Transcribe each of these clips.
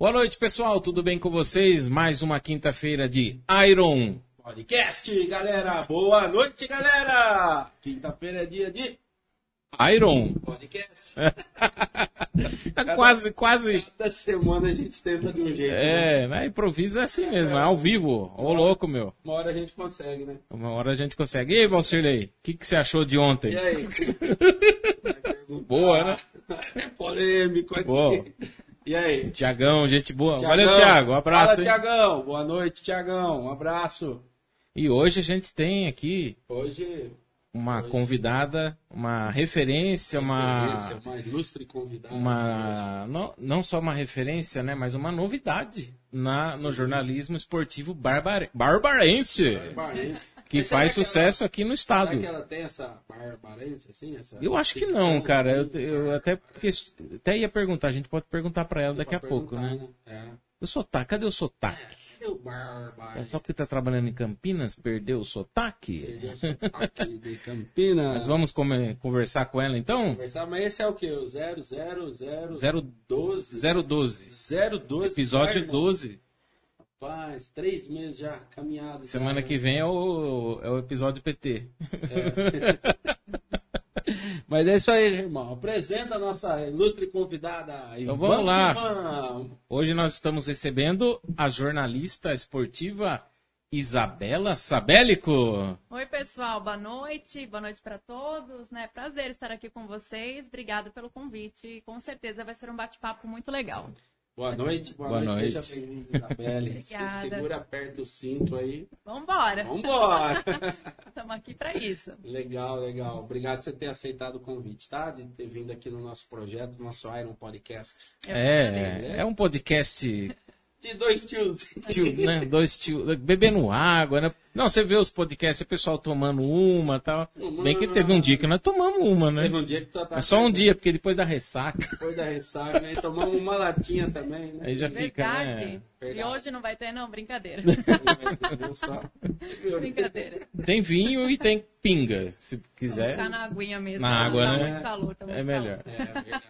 Boa noite, pessoal. Tudo bem com vocês? Mais uma quinta-feira de Iron Podcast, galera. Boa noite, galera. Quinta-feira é dia de Iron. podcast. Tá quase, quase. Cada semana a gente tenta de um jeito. É, né? Improviso é assim mesmo, é ao vivo. Ô louco, meu. Uma hora a gente consegue, né? Uma hora a gente consegue. E aí, Valcirlei, o que, que você achou de ontem? E aí? Boa, né? É polêmico aqui. Boa. E aí? Tiagão, gente boa. Thiagão? Valeu, Thiago. Um abraço. Fala? Tiagão. Boa noite, Tiagão. Um abraço. E hoje a gente tem aqui Hoje, uma Hoje. convidada, uma referência, uma. uma ilustre convidada. uma não, não só uma referência, né, mas uma novidade na, no jornalismo esportivo barbar, barbarense, Barbarense. Que faz ela- sucesso aqui no estado. Será que ela tem essa barbarense, assim? Essa Eu acho que não, cara. Eu, assim? eu até, porque- até ia perguntar, a gente pode perguntar pra ela daqui a pouco, né? perguntar, É. O sotaque, cadê o sotaque? Cadê o Barba? É só porque tá trabalhando em Campinas, perdeu o sotaque? Perdeu o sotaque de Campinas. Mas vamos come- conversar com ela então? conversar, mas esse é o quê? O 00012? 012, 012. episódio irmão. 12. Rapaz, três meses já caminhado. Semana né? que vem é o, é o episódio PT. Mas é isso aí, irmão. Apresenta a nossa ilustre convidada. Então vamos lá. Vamos. Hoje nós estamos recebendo a jornalista esportiva Isabela Sabélico. Oi, pessoal, boa noite, boa noite para todos, né? Prazer estar aqui com vocês, obrigada pelo convite, com certeza vai ser um bate-papo muito legal. Boa noite, boa, Boa noite. noite. Seja bem-vinda, Isabelle. Se segura, aperta o cinto aí. Vambora, Vambora. estamos aqui para isso. Legal, legal. Obrigado por você ter aceitado o convite, tá? De ter vindo aqui no nosso projeto, nosso Iron Podcast. Agradeço. É, é um podcast De dois tios. tio, né? Dois tio, bebendo água, né? Não, você vê os podcasts, o pessoal tomando uma e tal. Se bem que teve um dia que nós tomamos uma, né? Teve um dia que tu tá Mas só um dia, porque depois da ressaca, Depois da ressaca, né? Tomamos uma latinha também, né? aí já fica, Verdade. né? E Verdade. hoje não vai ter, não? Brincadeira. Só? Brincadeira. Tem vinho e tem pinga, se Vamos quiser. ficar na aguinha mesmo. Na água, tá né? muito calor, tá muito É melhor. É, verdade, né?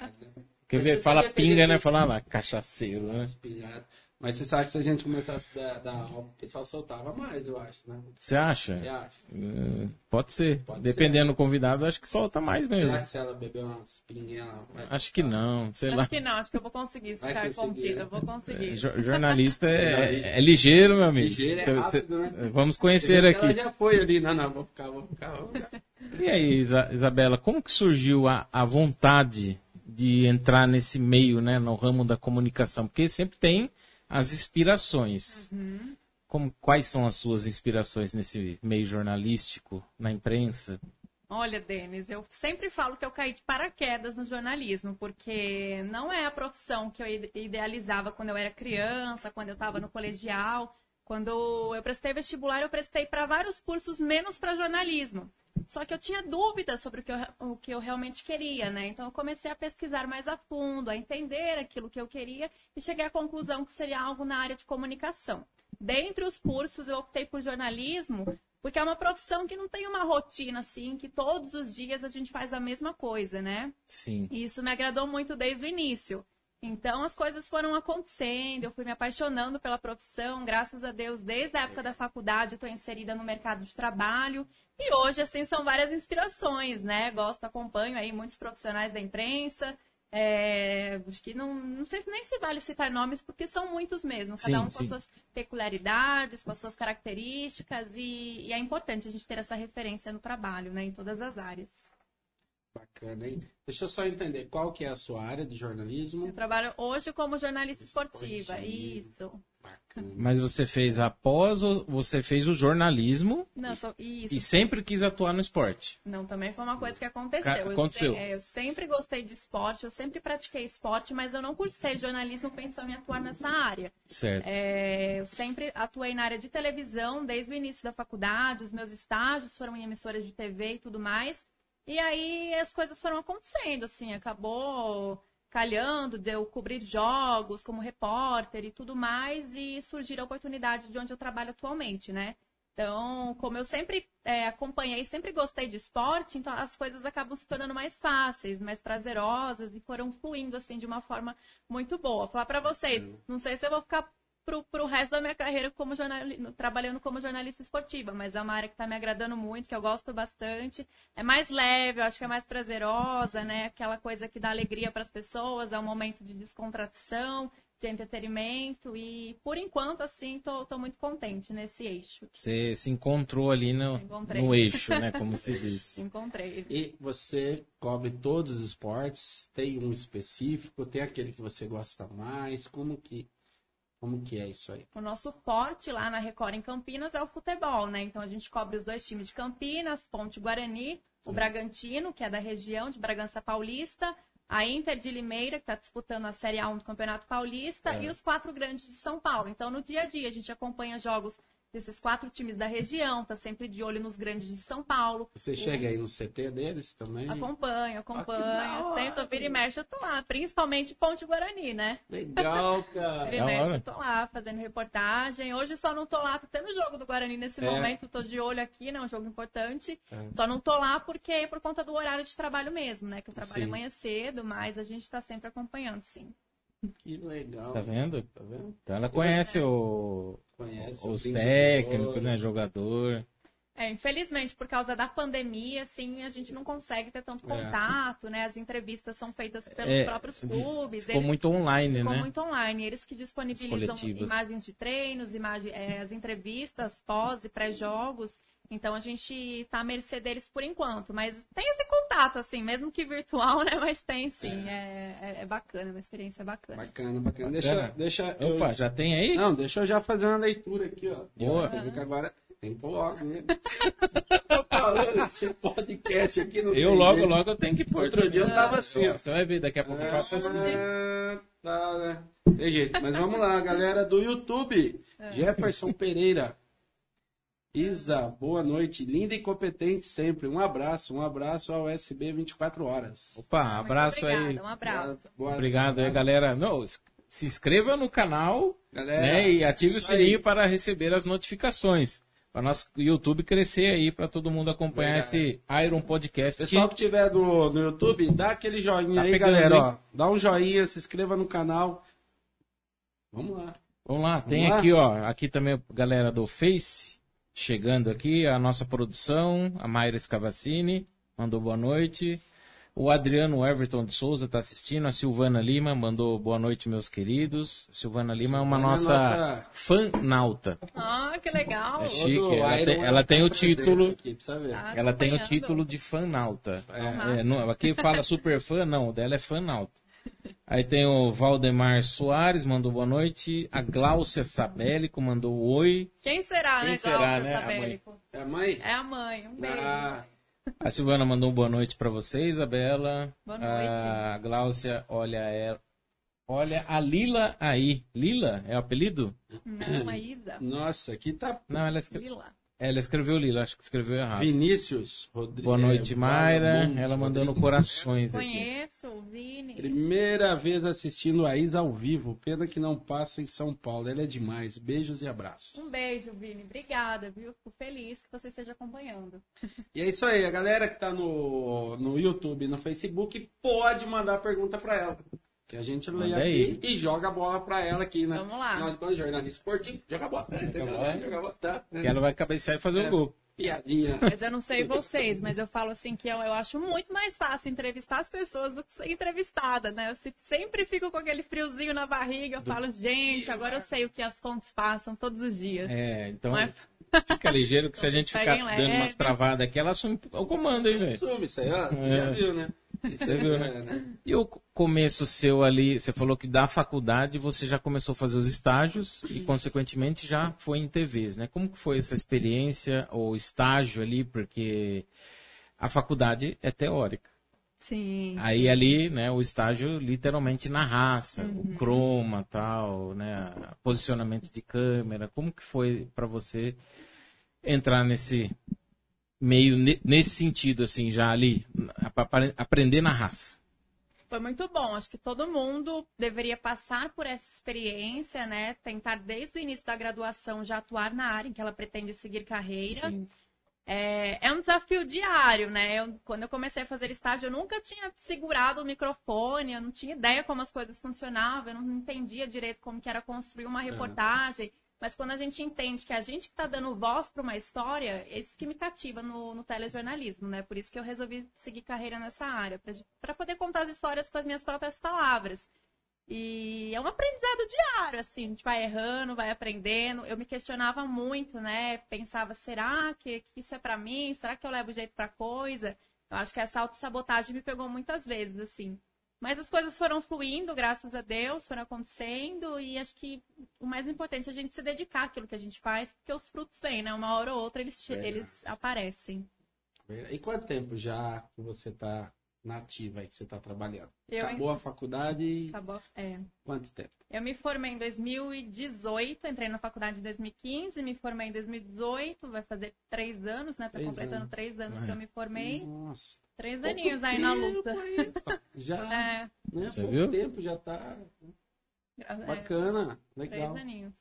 Quer ver? Fala pinga, né? Fala lá, cachaceiro, né? Espinhado. Mas você sabe que se a gente começasse a dar, dar o pessoal soltava mais, eu acho, né? Você acha? Você acha? Hum, Pode ser. Pode Dependendo do convidado, acho que solta mais mesmo. Será que se ela beber umas pinguinhas... vai Acho que não, sei lá. Acho que não, acho que eu vou conseguir ficar conseguir, contida, né? eu vou conseguir. Jo- Jornalista é, é ligeiro, meu amigo. Ligeiro é rápido, cê- né? Vamos conhecer aqui. Ela já foi ali. Não, não, vou ficar, vou ficar, vou ficar. E aí, Isa- Isabela, como que surgiu a, a vontade de entrar nesse meio, né, no ramo da comunicação? Porque sempre tem as inspirações. Uhum. Como, quais são as suas inspirações nesse meio jornalístico, na imprensa? Olha, Denis, eu sempre falo que eu caí de paraquedas no jornalismo, porque não é a profissão que eu ide- idealizava quando eu era criança, quando eu estava no colegial. Quando eu prestei vestibular, eu prestei para vários cursos, menos para jornalismo. Só que eu tinha dúvidas sobre o que, eu, o que eu realmente queria, né? Então eu comecei a pesquisar mais a fundo, a entender aquilo que eu queria e cheguei à conclusão que seria algo na área de comunicação. Dentre os cursos, eu optei por jornalismo, porque é uma profissão que não tem uma rotina assim, que todos os dias a gente faz a mesma coisa, né? Sim. E isso me agradou muito desde o início. Então as coisas foram acontecendo, eu fui me apaixonando pela profissão, graças a Deus, desde a época da faculdade eu estou inserida no mercado de trabalho. E hoje, assim, são várias inspirações, né? Gosto, acompanho aí muitos profissionais da imprensa. É, acho que não, não sei se nem se vale citar nomes, porque são muitos mesmo, cada Sim, um com sim. as suas peculiaridades, com as suas características, e, e é importante a gente ter essa referência no trabalho, né? Em todas as áreas. Bacana, hein? Deixa eu só entender qual que é a sua área de jornalismo. Eu trabalho hoje como jornalista esportiva, Esportiva. isso. Bacana. Mas você fez após, o- você fez o jornalismo Não, só, isso. e sempre quis atuar no esporte. Não, também foi uma coisa que aconteceu. Eu aconteceu. se- é, Eu, sempre gostei de esporte, eu sempre pratiquei esporte, mas eu não cursei jornalismo pensando em atuar nessa área. Certo. É, eu sempre atuei na área de televisão desde o início da faculdade, os meus estágios foram em emissoras de TV e tudo mais. E aí as coisas foram acontecendo, assim, acabou calhando de eu cobrir jogos como repórter e tudo mais, e surgir a oportunidade de onde eu trabalho atualmente, né? Então, como eu sempre é, acompanhei, sempre gostei de esporte, então as coisas acabam se tornando mais fáceis, mais prazerosas e foram fluindo assim de uma forma muito boa. Falar para vocês, não sei se eu vou ficar pro, pro resto da minha carreira como jornalista, trabalhando como jornalista esportiva, mas é uma área que está me agradando muito, que eu gosto bastante. É mais leve, eu acho que é mais prazerosa, né? Aquela coisa que dá alegria para as pessoas, é um momento de descontração, de entretenimento e por enquanto assim tô, tô muito contente nesse eixo. Você se encontrou ali no, no eixo, né, como se diz. Encontrei. E você cobre todos os esportes? Tem um específico? Tem aquele que você gosta mais? Como que como que é isso aí? O nosso forte lá na Record em Campinas é o futebol, né? Então a gente cobre os dois times de Campinas, Ponte Guarani, o Bragantino, que é da região de Bragança Paulista, a Inter de Limeira, que está disputando a Série A1 do Campeonato Paulista, é. e os quatro grandes de São Paulo. Então, no dia a dia, a gente acompanha jogos desses quatro times da região, tá sempre de olho nos grandes de São Paulo. Você chega aí no CT deles também? Acompanho, acompanho. Ah, Tento vir e mexe, eu tô lá. Principalmente Ponte Guarani, né? Legal, cara. Vira e mexe, eu tô lá fazendo reportagem. Hoje só não tô lá, tá tendo jogo do Guarani nesse é. momento, tô de olho aqui, né? Um jogo importante. É. Só não tô lá porque é por conta do horário de trabalho mesmo, né? Que eu trabalho sim. amanhã cedo, mas a gente tá sempre acompanhando, sim. Que legal. Tá vendo? Tá vendo? Então ela conhece o, conhece os técnicos, né? Jogador. É, infelizmente, por causa da pandemia, assim, a gente não consegue ter tanto é. contato, é. né? As entrevistas são feitas pelos é, próprios clubes. Ficou eles, muito online, ficou né? Ficou muito online. Eles que disponibilizam imagens de treinos, imagem, é, as entrevistas pós e pré-jogos. Então a gente está à mercê deles por enquanto, mas tem esse contato, assim, mesmo que virtual, né? Mas tem sim, é, é, é bacana, é uma experiência bacana. Bacana, bacana. Deixa, deixa Opa, eu... já tem aí? Não, deixa eu já fazer uma leitura aqui, ó. Boa. Você viu que agora tem logo, né? Tô falando esse podcast aqui no Eu logo, jeito. logo eu tenho que pôr. Outro dia eu tava assim, ó. Você vai ver, daqui a pouco eu faço assim. Ah, tá, né? Tem jeito, mas vamos lá, galera do YouTube. É. Jefferson Pereira. Isa, boa noite. Linda e competente sempre. Um abraço, um abraço ao SB 24 horas. Opa, abraço aí. Um abraço. Boa, obrigado aí, galera. Não, se inscreva no canal galera, né, e ative o sininho aí. para receber as notificações. Para nosso YouTube crescer aí, para todo mundo acompanhar esse Iron Podcast. Pessoal que, tiver no, no YouTube, dá aquele joinha tá aí, galera. Ó, dá um joinha, se inscreva no canal. Vamos lá. Vamos lá, tem Vamos aqui, lá. ó, aqui também galera do Face chegando aqui, a nossa produção, a Mayra Scavacini, mandou boa noite. O Adriano Everton de Souza está assistindo, a Silvana Lima mandou boa noite, meus queridos. Silvana Lima é uma nossa, nossa... fanauta. Ah, que legal. É chique, ela, tem, ela tem o título. Aqui, tá ela tem o título de fanauta. É, é, não, aqui fala super fã, não, o dela é fanauta. Aí tem o Valdemar Soares, mandou boa noite. A Gláucia Sabélico mandou oi. Quem será, Quem né, será, Gláucia né? Sabélico? É a mãe? É a mãe, um beijo. Ah. A Silvana mandou boa noite para você, Isabela. Boa noite. A Gláucia, olha ela. Olha a Lila aí. Lila é o apelido? Não, a Isa. Nossa, aqui tá. Não, ela é Lila. Ela escreveu Lila, acho que escreveu errado. Vinícius Rodrigues. Boa noite, Mayra. Ela mandando corações. Conheço, o Vini. Primeira vez assistindo a Isa ao vivo. Pena que não passa em São Paulo. Ela é demais. Beijos e abraços. Um beijo, Vini. Obrigada, viu? Fico feliz que você esteja acompanhando. E é isso aí. A galera que tá no, no YouTube e no Facebook pode mandar pergunta para ela. Que a gente lê aqui aí. e joga a bola pra ela aqui, né? Vamos lá. Nós, quando jornalista esportivo, joga a bola. É, joga, bola, joga a bola, tá? Que ela vai cabecear e fazer é. um gol. Piadinha. Mas eu não sei vocês, mas eu falo assim que eu, eu acho muito mais fácil entrevistar as pessoas do que ser entrevistada, né? Eu sempre fico com aquele friozinho na barriga, eu do falo, gente, dia, agora eu sei o que as fontes passam todos os dias. É, então é... fica ligeiro que se a gente ficar dando umas travadas aqui, ela assume o comando, hein, velho? Assume isso aí, ó. É. Já viu, né? Você viu, né? E o começo seu ali, você falou que da faculdade você já começou a fazer os estágios e, consequentemente, já foi em TVs, né? Como que foi essa experiência ou estágio ali? Porque a faculdade é teórica. Sim. Aí ali, né, o estágio literalmente na raça, uhum. o croma, tal, né, posicionamento de câmera. Como que foi para você entrar nesse meio nesse sentido, assim, já ali, aprender na raça? Foi muito bom. Acho que todo mundo deveria passar por essa experiência, né? Tentar desde o início da graduação já atuar na área em que ela pretende seguir carreira. Sim. É, é um desafio diário, né? Eu- quando eu comecei a fazer estágio, eu nunca tinha segurado o microfone, eu não tinha ideia como as coisas funcionavam, eu não entendia direito como que era construir uma reportagem. Mas quando a gente entende que a gente que está dando voz para uma história, é isso que me cativa no, no telejornalismo, né? Por isso que eu resolvi seguir carreira nessa área, para poder contar as histórias com as minhas próprias palavras. E é um aprendizado diário, assim, a gente vai errando, vai aprendendo. Eu me questionava muito, né? Pensava, será que, que isso é pra mim? Será que eu levo jeito pra coisa? Eu acho que essa autossabotagem me pegou muitas vezes, assim. Mas as coisas foram fluindo, graças a Deus, foram acontecendo, e acho que o mais importante é a gente se dedicar àquilo que a gente faz, porque os frutos vêm, né? Uma hora ou outra eles, Verdade. eles aparecem. E quanto tempo já que você tá nativa aí, que você tá trabalhando? Eu, Acabou a faculdade Acabou, é. quanto tempo? Eu me formei em 2018, entrei na faculdade em 2015, me formei em 2018, vai fazer três anos, né? Tá Três completando anos. três anos É. que eu me formei. Nossa. Três pouco aninhos aí na luta. aí. Já, É, né? Você pouco viu? tempo já tá é, bacana, três legal. aninhos.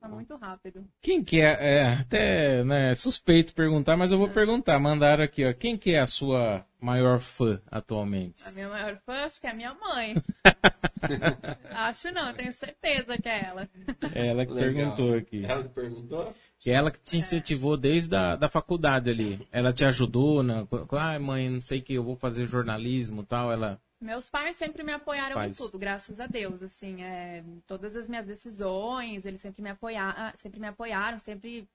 Tá muito rápido. Quem que é, é até né, suspeito perguntar, mas eu É. vou perguntar. Mandaram aqui, ó. Quem que é a sua maior fã atualmente? A minha maior fã acho que é a minha mãe. acho não, tenho certeza que é ela. Ela que Legal. perguntou aqui. Ela que perguntou? Que ela que te incentivou desde a da faculdade ali. Ela te ajudou, né? Ai, mãe, não sei que eu vou fazer jornalismo e tal. Ela. Meus pais sempre me apoiaram em tudo, graças a Deus, assim, é, todas as minhas decisões, eles sempre me apoiaram, sempre me apoiaram, sempre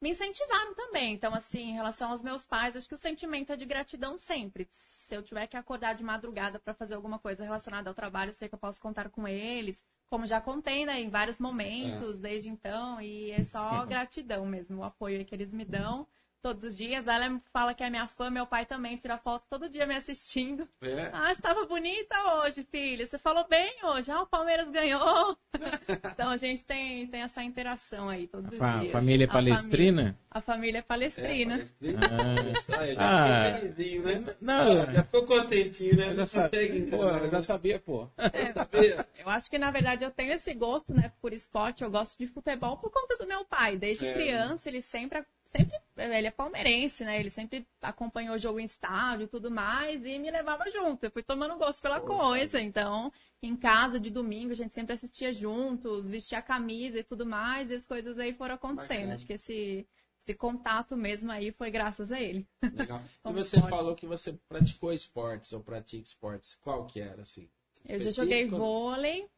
me incentivaram também. Então, assim, em relação aos meus pais, acho que o sentimento é de gratidão sempre. Se eu tiver que acordar de madrugada para fazer alguma coisa relacionada ao trabalho, eu sei que eu posso contar com eles, como já contei, né, em vários momentos desde então, e é só gratidão mesmo, o apoio que eles me dão. Todos os dias, ela fala que é minha fã, meu pai também tira foto todo dia me assistindo. É. Ah, você estava bonita hoje, filha. Você falou bem hoje. Ah, o Palmeiras ganhou. então a gente tem, tem essa interação aí todos os Fa- dias. família A palestrina? família- A família é palestrina. palestrina. Ah. Aí, já Ah. né? Não, Já ficou contentinho, né? eu já, sa- consegue pô, eu já sabia, pô. Sabia? Eu acho que, na verdade, eu tenho esse gosto, né, por esporte. Eu gosto de futebol por conta do meu pai. Desde É. criança, ele sempre, sempre, ele é palmeirense, né? Ele sempre acompanhou o jogo em estádio e tudo mais e me levava junto. Eu fui tomando gosto pela coisa. Então, em casa, de domingo, a gente sempre assistia juntos, vestia a camisa e tudo mais. E as coisas aí foram acontecendo. Bacana. Acho que esse, esse contato mesmo aí foi graças a ele. Legal. E você esporte. falou que você praticou esportes ou pratica esportes. Qual que era, assim? Eu já joguei Específico? vôlei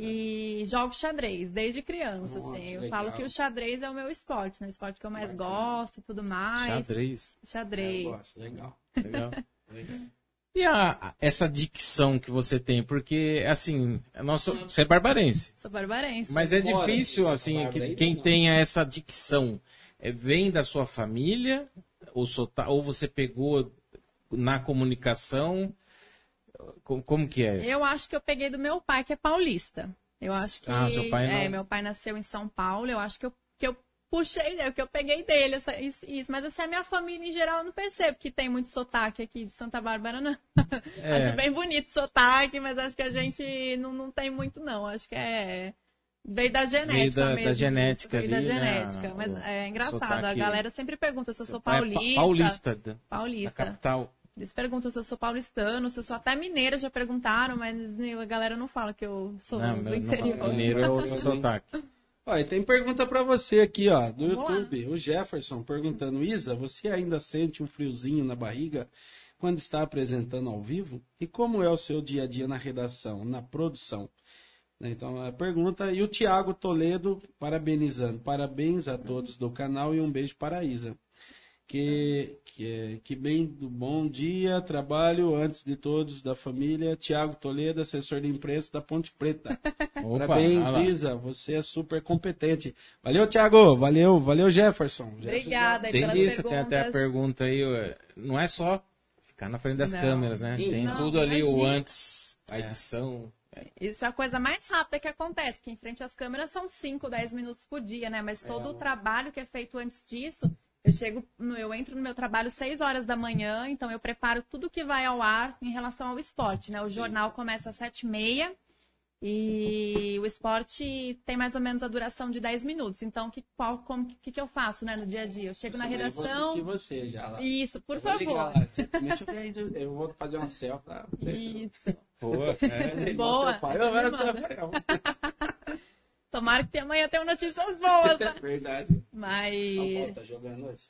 e jogo xadrez desde criança, Nossa, assim. Eu legal. falo que o xadrez é o meu esporte, né? O esporte que eu mais gosto e tudo mais. Xadrez. É, Xadrez. eu gosto. Legal. Legal. Legal. E a, essa dicção que você tem? Porque, assim, nossa, você é barbarense. Sou barbarense. Mas é difícil, você assim, que quem não? tenha essa dicção é, vem da sua família, ou, sota- ou você pegou na comunicação? Como, como que é? Eu acho que eu peguei do meu pai, que é paulista. Eu acho que. Ah, seu pai É, não- meu pai nasceu em São Paulo. Eu acho que eu, que eu puxei, né, que eu peguei dele, essa- isso, isso. Mas assim, a minha família em geral eu não percebo que tem muito sotaque aqui de Santa Bárbara, não. É. Acho bem bonito o sotaque, mas acho que a gente não, não tem muito, não. Acho que é. Veio da genética Veio da- da mesmo. genética isso, veio ali, da né, genética. o Mas é engraçado. A sotaque- galera sempre pergunta se eu sou pai é pa- paulista. Paulista, da, da Paulista. capital. Eles perguntam se eu sou paulistano, se eu sou até mineira, já perguntaram, mas a galera não fala que eu sou Não, do interior. não, mineiro é outro sotaque. E tem pergunta pra você aqui, ó, do Vamos lá. YouTube. O Jefferson perguntando, Isa, você ainda sente um friozinho na barriga quando está apresentando ao vivo? E como é o seu dia a dia na redação, na produção? Né, Então, a pergunta. E o Tiago Toledo parabenizando. Parabéns a todos do canal e um beijo para a Isa. Que, que, que bem do bom dia, trabalho antes de todos da família. Tiago Toledo, assessor de imprensa da Ponte Preta. Opa, Parabéns. Isa. Você é super competente. Valeu, Thiago. Valeu, valeu, Jefferson. Obrigada aí Tem pelas isso, tem até a pergunta aí. Não é só ficar na frente das Não. câmeras, né? Tem Não, tudo ali, o imagina. antes, a edição. Isso é a coisa mais rápida que acontece, porque em frente às câmeras são 5, 10 minutos por dia, né? Mas todo o trabalho que é feito antes disso, Eu chego, no- eu entro no meu trabalho 6 horas da manhã, então eu preparo tudo que vai ao ar em relação ao esporte, né? O Sim. jornal começa às 7 e meia e o esporte tem mais ou menos a duração de 10 minutos. Então, que, qual, como, que, que eu faço, né, no dia a dia? Eu chego na Eu vou redação. assistir você já lá. Isso, por Eu vou ligar favor. ok, Eu vou fazer uma selfie. Isso. Pô, é. Boa, Eu era Tomara que amanhã tenha notícias boas. né? É verdade. Mas. São Paulo tá jogando hoje?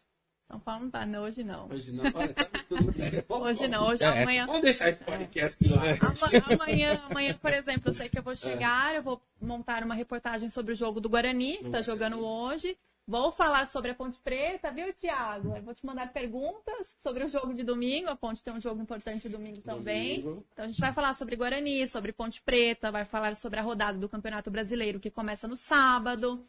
São Paulo não tá, não, hoje não. Hoje não. Olha, sabe tudo. né? Hoje não, hoje É. amanhã. Vamos deixar esse podcast lá. Ama- Amanhã, amanhã, por exemplo, eu sei que eu vou chegar, eu vou montar uma reportagem sobre o jogo do Guarani, que tá jogando hoje. Vou falar sobre a Ponte Preta, viu, Thiago? Eu vou te mandar perguntas sobre o jogo de domingo. A Ponte tem um jogo importante domingo também. Domingo. Então a gente vai falar sobre Guarani, sobre Ponte Preta, vai falar sobre a rodada do Campeonato Brasileiro que começa no sábado.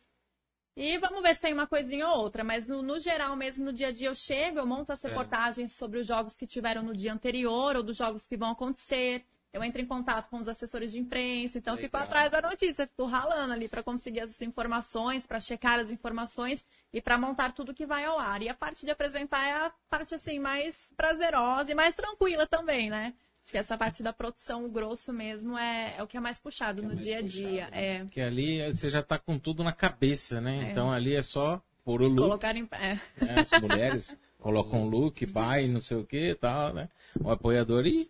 E vamos ver se tem uma coisinha ou outra, mas no, no geral mesmo, no dia a dia eu chego, eu monto as É. reportagens sobre os jogos que tiveram no dia anterior ou dos jogos que vão acontecer. Eu entro em contato com os assessores de imprensa, então eu fico atrás da notícia, fico ralando ali para conseguir as informações, para checar as informações e para montar tudo que vai ao ar. E a parte de apresentar é a parte assim mais prazerosa e mais tranquila também, né? Acho que essa parte da produção, o grosso mesmo, é, é o que é mais puxado é no mais dia a dia. puxado, né? É. Porque ali você já tá com tudo na cabeça, né? É. Então ali é só pôr o look, Colocar em. É. né? As mulheres colocam um look, vai, não sei o que e tal, né? O apoiador e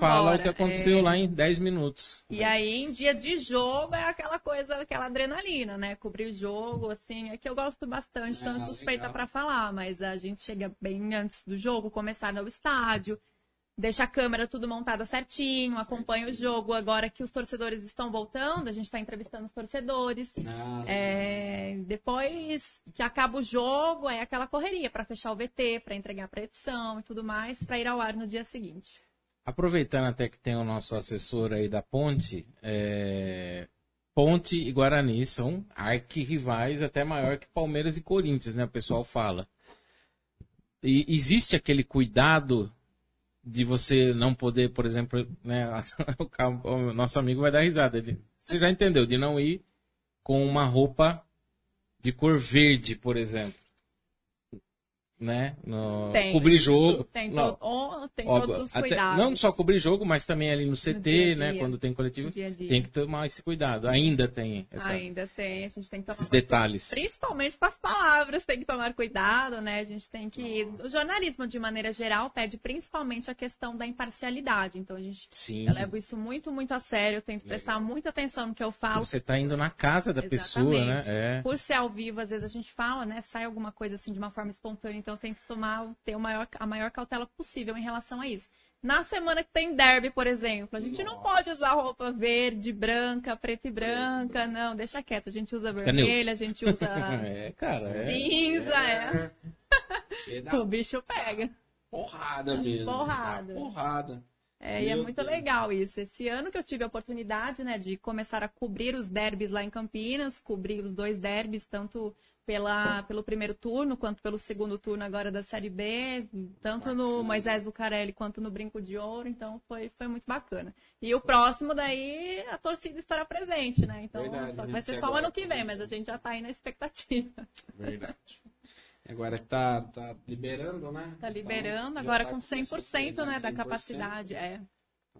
fala o que aconteceu é. lá em 10 minutos. E aí, em dia de jogo, é aquela coisa, aquela adrenalina, né? Cobrir o jogo, assim, é que eu gosto bastante, então eu suspeita pra falar, mas a gente chega bem antes do jogo, começar no estádio, deixa a câmera tudo montada certinho, acompanha o jogo. Agora que os torcedores estão voltando, a gente tá entrevistando os torcedores. Ah, É, depois que acaba o jogo, é aquela correria pra fechar o VT, pra entregar pra edição e tudo mais, pra ir ao ar no dia seguinte. Aproveitando até que tem o nosso assessor aí da Ponte, é, Ponte e Guarani são arquirrivais até maior que Palmeiras e Corinthians, né? O pessoal fala. E existe aquele cuidado de você não poder, por exemplo, né? o nosso amigo vai dar risada. Ele, você já entendeu? De não ir com uma roupa de cor verde, por exemplo. Né? No, Tem. cobrir jogo. Tem, oh, tem todos os até- cuidados. não só cobrir jogo, mas também ali no CT, dia a né? dia. Quando tem coletivo, no dia dia. tem que tomar esse cuidado. Ainda tem essa- Ainda tem, a gente tem que tomar esses detalhes. Principalmente com as palavras, tem que tomar cuidado, né? A gente tem que. O jornalismo, de maneira geral, pede principalmente a questão da imparcialidade. Então, a gente. Sim. Eu levo isso muito, muito a sério. Eu tento prestar muita atenção no que eu falo. Você tá indo na casa da pessoa, né? Exatamente. É. Por ser ao vivo, às vezes a gente fala, né? Sai alguma coisa assim de uma forma espontânea, então eu tento tomar, ter o maior, a maior cautela possível em relação a isso. Na semana que tem derby, por exemplo, a gente não pode usar roupa verde, branca, preta e branca, não, deixa quieto. A gente usa vermelha, a gente usa É, cara, é. cinza, é. que dá O bicho pega. porrada mesmo. Porrada. Dá Porrada. É, e é Meu muito Deus. legal isso. Esse ano que eu tive a oportunidade, né, de começar a cobrir os derbys lá em Campinas, cobrir os dois derbys, tanto pela, pelo primeiro turno quanto pelo segundo turno agora da Série B, tanto no Moisés Lucarelli quanto no Brinco de Ouro, então foi, foi muito bacana. E o próximo daí, a torcida estará presente, né? Então, Verdade, só né? vai ser só o ano que vem, começa. mas a gente já tá aí na expectativa. Verdade. Agora que tá, tá liberando, né? Tá liberando, Então, agora tá com 100%, né, da 100%, capacidade, é.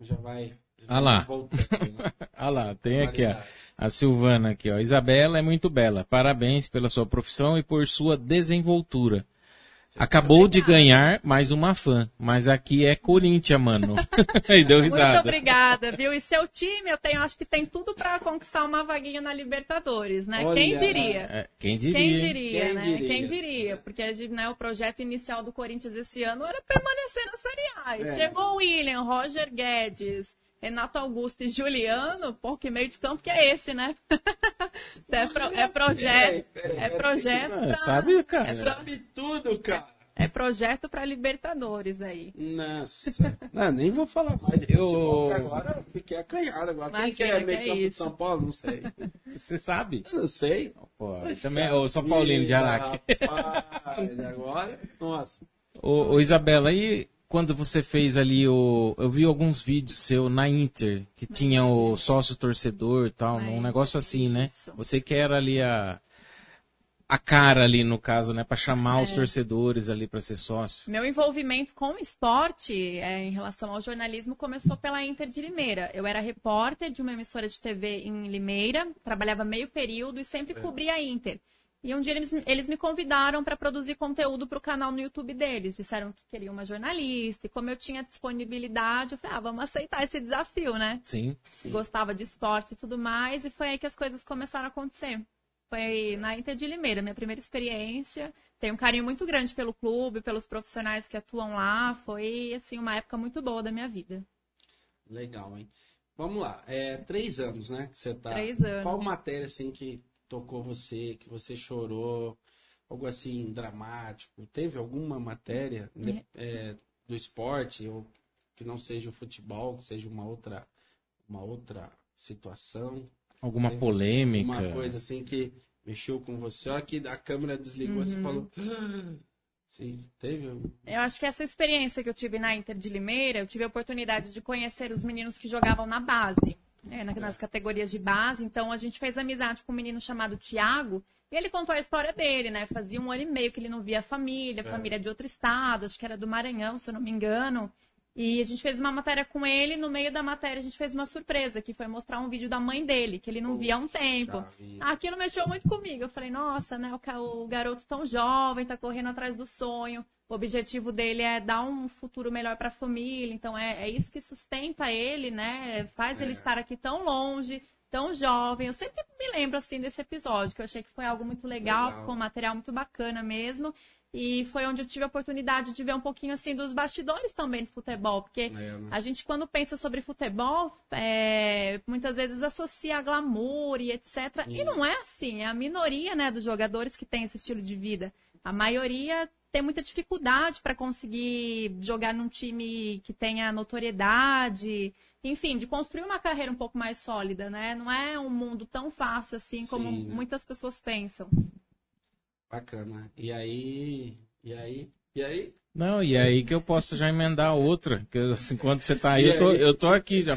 Já vai. Ah lá. né? Ah lá, tem aqui, ó. A Silvana aqui, ó. Isabela é muito bela. Parabéns pela sua profissão e por sua desenvoltura. Acabou de ganhar mais uma fã, mas aqui é Corinthians, mano. e deu Muito risada. obrigada, viu? E seu time, eu tenho, acho que tem tudo pra conquistar uma vaguinha na Libertadores, né? Olha, Quem diria? É, quem diria? Quem diria, Quem né? diria? Quem diria? Porque né, o projeto inicial do Corinthians esse ano era permanecer na Série A. E É. Chegou o William, Roger Guedes, Renato Augusto e Juliano, pô, que meio de campo que é esse, né? é, pro- é projeto, Peraí, peraí, é peraí. projeto pra, sabe, cara? É Sabe tudo, cara. é projeto pra Libertadores aí. Nossa. Não, nem vou falar mais de Eu- futebol, porque agora eu fiquei acanhado. Agora, quem que Imagina é meio que é campo de. São Paulo? Não sei. Você sabe? Não sei. Pô, também, eu sou Paulino de Araque. Rapaz, agora, nossa. Ô, ô, Isabela, aí quando você fez ali o. Eu vi alguns vídeos seu na Inter, que tinha o sócio torcedor e tal, Na um Inter, negócio assim, né? isso. Você que era ali a. a cara ali no caso, né, para chamar É. os torcedores ali para ser sócio. Meu envolvimento com o esporte é, em relação ao jornalismo começou pela Inter de Limeira. Eu era repórter de uma emissora de TV em Limeira, trabalhava meio período e sempre cobria a Inter. E um dia eles, eles me convidaram para produzir conteúdo para o canal no YouTube deles. Disseram que queriam uma jornalista. E como eu tinha disponibilidade, eu falei, ah, vamos aceitar esse desafio, né? Sim. Gostava de esporte e tudo mais. E foi aí que as coisas começaram a acontecer. Foi na Inter de Limeira, minha primeira experiência. Tenho um carinho muito grande pelo clube, pelos profissionais que atuam lá. Foi, assim, uma época muito boa da minha vida. Legal, hein? Vamos lá. É, três anos, né? Que você tá. Três anos. Qual matéria, assim, que tocou você, que você chorou? Algo assim, dramático? Teve alguma matéria né, é, do esporte, ou que não seja o futebol, que seja uma outra, uma outra situação? Alguma Teve polêmica. Uma coisa assim que mexeu com você. Olha que a câmera desligou, você Uhum. falou. "Ah". Sim, teve. Eu acho que essa experiência que eu tive na Inter de Limeira, eu tive a oportunidade de conhecer os meninos que jogavam na base, na- nas categorias de base. Então a gente fez amizade com um menino chamado Tiago e ele contou a história dele, né? Fazia um ano e meio que ele não via a família, É. família de outro estado, acho que era do Maranhão, se eu não me engano. E a gente fez uma matéria com ele, no meio da matéria a gente fez uma surpresa, que foi mostrar um vídeo da mãe dele, que ele não via há um tempo. Vida. Aquilo mexeu muito comigo. Eu falei, nossa, né? O, garoto tão jovem, tá correndo atrás do sonho. O objetivo dele é dar um futuro melhor para a família. Então é, é isso que sustenta ele, né? Faz ele É. estar aqui tão longe, tão jovem. Eu sempre me lembro assim desse episódio, que eu achei que foi algo muito legal, Legal. ficou um material muito bacana mesmo. E foi onde eu tive a oportunidade de ver um pouquinho assim dos bastidores também do futebol, porque É, né? a gente, quando pensa sobre futebol, é, muitas vezes associa a glamour e etc. E não é assim. É a minoria né, dos jogadores que tem esse estilo de vida. A maioria tem muita dificuldade para conseguir jogar num time que tenha notoriedade. Enfim, de construir uma carreira um pouco mais sólida, né? Não é um mundo tão fácil assim como Sim, né? muitas pessoas pensam. Bacana. E aí. E aí? E aí? Não, e aí que eu posso já emendar outra. Que assim, enquanto você tá aí, eu tô, aí? eu tô aqui já.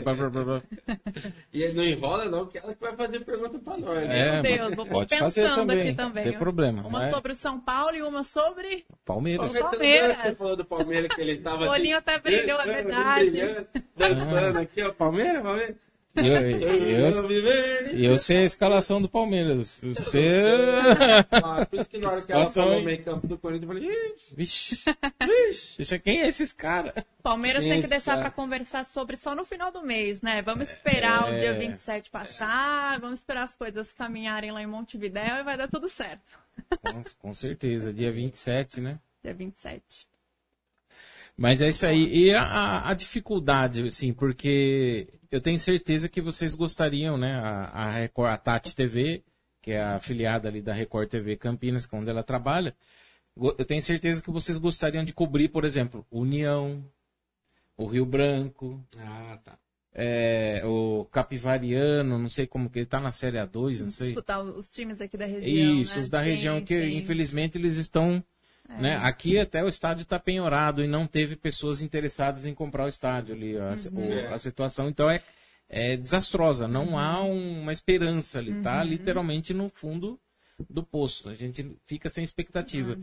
E aí não enrola, não, que ela que vai fazer pergunta pra nós, né? É, Meu Deus, vou pode fazer pensando também. aqui também. Não tem problema. Uma mas- sobre o São Paulo e uma sobre Palmeiras. Palmeiras. Palmeiras. Você falou do Palmeiras que ele tava O olhinho assim, até brilhou, é verdade. Dançando aqui, ó. Palmeiras, Palmeiras. Eu, eu, Viverde. eu sei a escalação do Palmeiras. Você. Ah, por isso que na hora que ela falou meio campo do Corinthians, eu falei, "Ih, Vixe. vixe. Deixa, quem é esses caras? Palmeiras tem que deixar é. pra conversar sobre só no final do mês, né? Vamos esperar É. o dia 27 passar, vamos esperar as coisas caminharem lá em Montevidéu e vai dar tudo certo. Com, com certeza, dia 27, né? Dia 27. Mas é isso aí. E a- a, dificuldade, assim, porque eu tenho certeza que vocês gostariam, né? A, a, Record, a Tati TV, que é a afiliada ali da Record TV Campinas, que é onde ela trabalha, eu tenho certeza que vocês gostariam de cobrir, por exemplo, União, o Rio Branco, Ah, tá. é, o Capivariano, não sei como que ele tá na Série A2, não sei. Disputar os times aqui da região. Isso, né? os da Sim, região que sim. infelizmente eles estão É. né? Aqui até o estádio está penhorado e não teve pessoas interessadas em comprar o estádio ali. A, o- a situação então é, é desastrosa. Não há um- uma esperança ali. Tá literalmente no fundo do poço. A gente fica sem expectativa.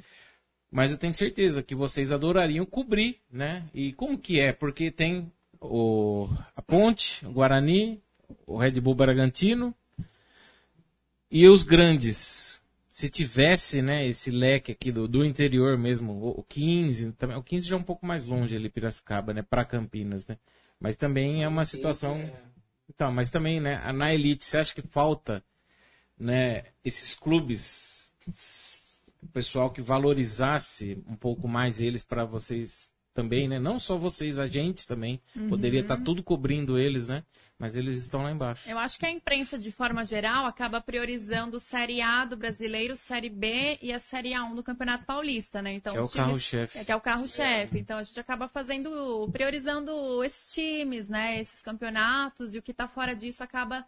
Mas eu tenho certeza que vocês adorariam cobrir, né? E como que é? Porque tem o, a Ponte, o Guarani, o Red Bull Bragantino e os grandes. Se tivesse, né, esse leque aqui do, do interior mesmo, o, o 15, também, o 15 já é um pouco mais longe ali, Piracicaba, né, para Campinas, né? Mas também é uma situação... Então, mas também, né, na elite, você acha que falta, né, esses clubes, o pessoal que valorizasse um pouco mais eles para vocês também, né? Não só vocês, a gente também. Poderia estar tudo cobrindo eles, né? Mas eles estão lá embaixo. Eu acho que a imprensa, de forma geral, acaba priorizando Série A do brasileiro, Série B e a Série A1 do Campeonato Paulista, né? Então, Que é os o times- carro-chefe. É, que é o carro-chefe. Então, a gente acaba fazendo, priorizando esses times, né? Esses campeonatos, e o que tá fora disso acaba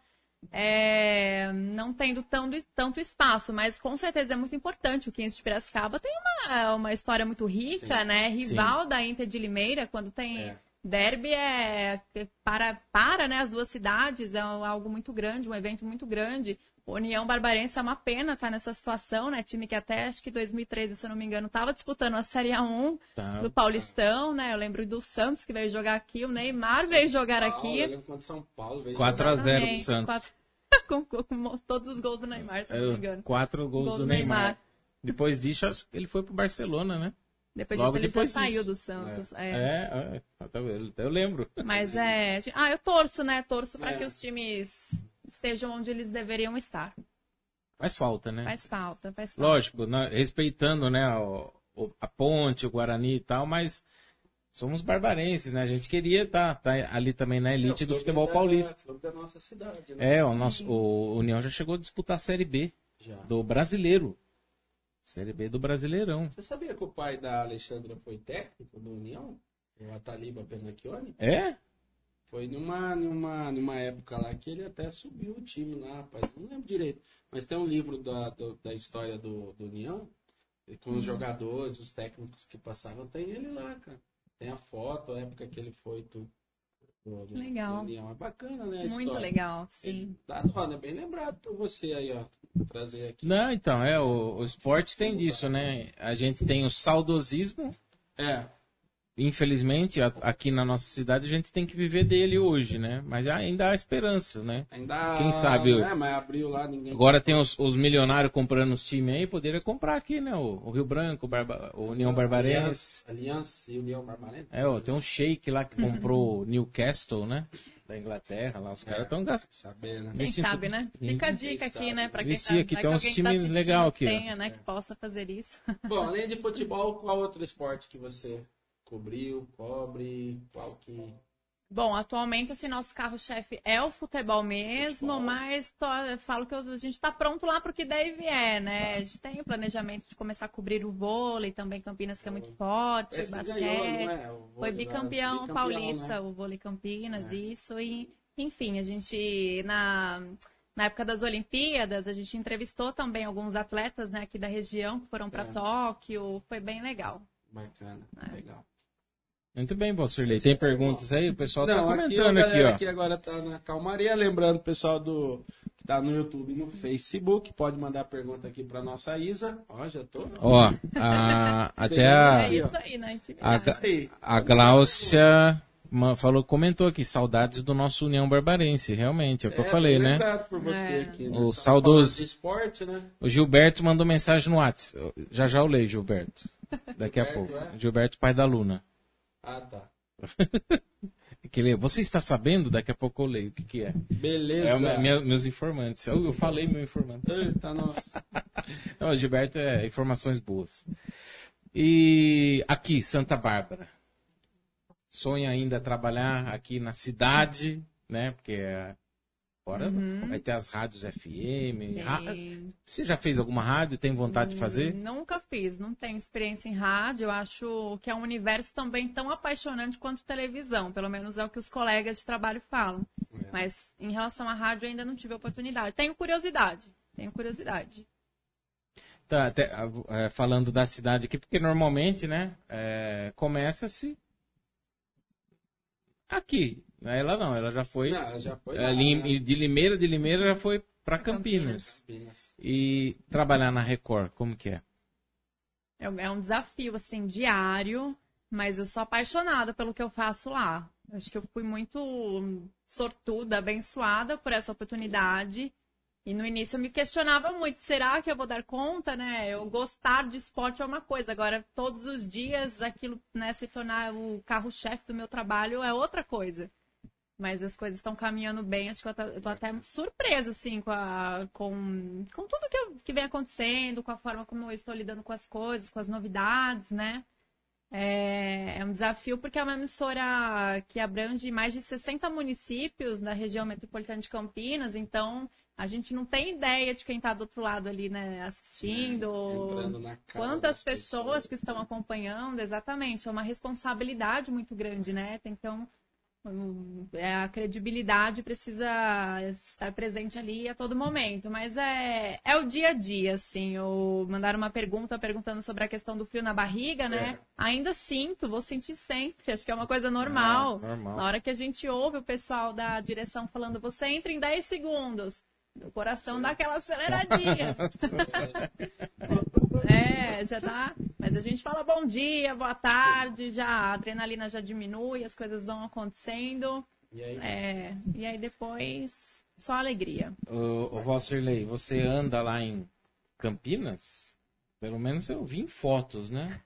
é, não tendo tanto, tanto espaço. Mas, com certeza, é muito importante. O 15 de Piracicaba tem uma, uma história muito rica, Sim. né? Rival da Inter de Limeira, quando tem... É. Derby é para, para né, as duas cidades, é algo muito grande, um evento muito grande. União Barbarense é uma pena estar tá nessa situação, né? Time que até acho que 2013, se eu não me engano, estava disputando a Série A1 tá, do Paulistão, né? Eu lembro do Santos que veio jogar aqui, o Neymar São veio jogar Paulo, aqui. São Paulo veio 4x0 do Santos. 4... com, com, com, todos os gols do Neymar, se eu não me engano. Quatro gols Gol do, do Neymar. Neymar. Depois disso, ele foi pro Barcelona, né? Depois Logo disso, ele depois já disso. saiu do Santos. É, é. é, é eu lembro. Mas é. Ah, eu torço, né? Torço para é. que os times estejam onde eles deveriam estar. Faz falta, né? Faz falta, faz falta. Lógico, né, respeitando, né, a, a ponte, o Guarani e tal, mas somos barbarenses, né? A gente queria estar tá, tá ali também na elite do futebol da, paulista. da nossa cidade, né? É, o nosso o União já chegou a disputar a Série B já. do brasileiro. Série B do Brasileirão. Você sabia que o pai da Alexandra foi técnico do União? O Ataliba Penacchione? É? Foi numa, numa, numa época lá que ele até subiu o time lá, rapaz. Não lembro direito. Mas tem um livro da, do, da história do, do União, com os uhum. jogadores, os técnicos que passaram, tem ele lá, cara. Tem a foto, a época que ele foi tudo. Legal. É bacana, né? Muito história. legal, sim. Tá, é bem lembrado por você aí, ó. Trazer aqui. Não, então, é, o, o esporte tem disso, né? A gente tem o saudosismo. É infelizmente, aqui na nossa cidade, a gente tem que viver dele hoje, né? Mas ainda há esperança, né? Ainda Quem sabe. É, mas abriu lá, ninguém. Agora tem os, os milionários comprando os times aí, poderia comprar aqui, né? O, o Rio Branco, o, Barba, o União Barbarense. Aliança e União Barbarense. É, ó, tem um shake lá que comprou Newcastle, né? Da Inglaterra, lá os caras estão é, gastando. Saber, né? Quem sabe, né? Fica a dica aqui, né? Pra quem tá, aqui tem uns times tá legal aqui. Tenha, né? Que possa fazer isso. Bom, além de futebol, qual outro esporte que você cobriu, cobre, qual que... Bom, atualmente, assim, nosso carro-chefe é o futebol mesmo, futebol. mas tô, falo que a gente está pronto lá para o que deve é, né? Tá. A gente tem o planejamento de começar a cobrir o vôlei, também Campinas, que é muito forte, Esse basquete. Ganhou, é? Foi bicampeão, bicampeão paulista, né? o vôlei Campinas, é. isso. E, enfim, a gente, na, na época das Olimpíadas, a gente entrevistou também alguns atletas né, aqui da região que foram para é. Tóquio, foi bem legal. Bacana, é. legal. Muito bem, Valcirley. Tem perguntas aí? O pessoal está comentando aqui, ó. aqui agora tá na calmaria. Lembrando, pessoal do que tá no YouTube e no Facebook, pode mandar pergunta aqui para nossa Isa. Ó, já tô. Ó, a, até a, é isso aí, né? a, a Gláucia falou, comentou aqui, saudades do nosso União Barbarense, realmente, é o que é, eu falei, né? Por você é. aqui, né? O saudoso. Esporte, né? O Gilberto mandou mensagem no WhatsApp. Já já eu leio, Gilberto. Daqui Gilberto, a pouco. É? Gilberto, pai da Luna. Ah, tá. Aquele, você está sabendo? Daqui a pouco eu leio o que, que é. Beleza. É minha, meus informantes. Eu, eu, falei meu informante. Eita, nossa. Não, Gilberto é informações boas. E aqui, Santa Bárbara. Sonha ainda trabalhar aqui na cidade, né? Porque é Agora uhum. vai ter as rádios FM. Você já fez alguma rádio? Tem vontade de fazer? Hum, nunca fiz, não tenho experiência em rádio. Eu acho que é um universo também tão apaixonante quanto televisão. Pelo menos é o que os colegas de trabalho falam. É. Mas em relação à rádio ainda não tive oportunidade. Tenho curiosidade. Tenho curiosidade. Tá, até, é, falando da cidade aqui, porque normalmente, né, é, começa-se aqui, ela não, ela já foi. Não, já foi lá, Lim, né? De Limeira, de Limeira já foi para Campinas. Campinas. E trabalhar na Record, como que é? é? É um desafio, assim, diário, mas eu sou apaixonada pelo que eu faço lá. Acho que eu fui muito sortuda, abençoada por essa oportunidade. E no início eu me questionava muito, será que eu vou dar conta, né? Eu gostar de esporte é uma coisa, agora todos os dias aquilo, né, se tornar o carro-chefe do meu trabalho é outra coisa. Mas as coisas estão caminhando bem. Acho que eu, tô, até surpresa, assim, com, a, com, com tudo que, eu, que vem acontecendo, com a forma como eu estou lidando com as coisas, com as novidades, né? É, é um desafio porque é uma emissora que abrange mais de 60 municípios da região metropolitana de Campinas, então a gente não tem ideia de quem está do outro lado ali, né, assistindo. Quantas pessoas, pessoas que estão acompanhando, exatamente. É uma responsabilidade muito grande, né? Então, é, a credibilidade precisa estar presente ali a todo momento, mas é, é o dia a dia, assim. Eu mandar uma pergunta perguntando sobre a questão do frio na barriga, né? É. Ainda sinto, vou sentir sempre. Acho que é uma coisa normal. É, normal. Na hora que a gente ouve o pessoal da direção falando, você entra em 10 segundos. O coração dá aquela aceleradinha. é, já tá. Mas a gente fala bom dia, boa tarde, já a adrenalina já diminui, as coisas vão acontecendo. E aí? É, e aí depois só alegria. Ô, ô Valserley, você anda lá em Campinas? Pelo menos eu vi em fotos, né?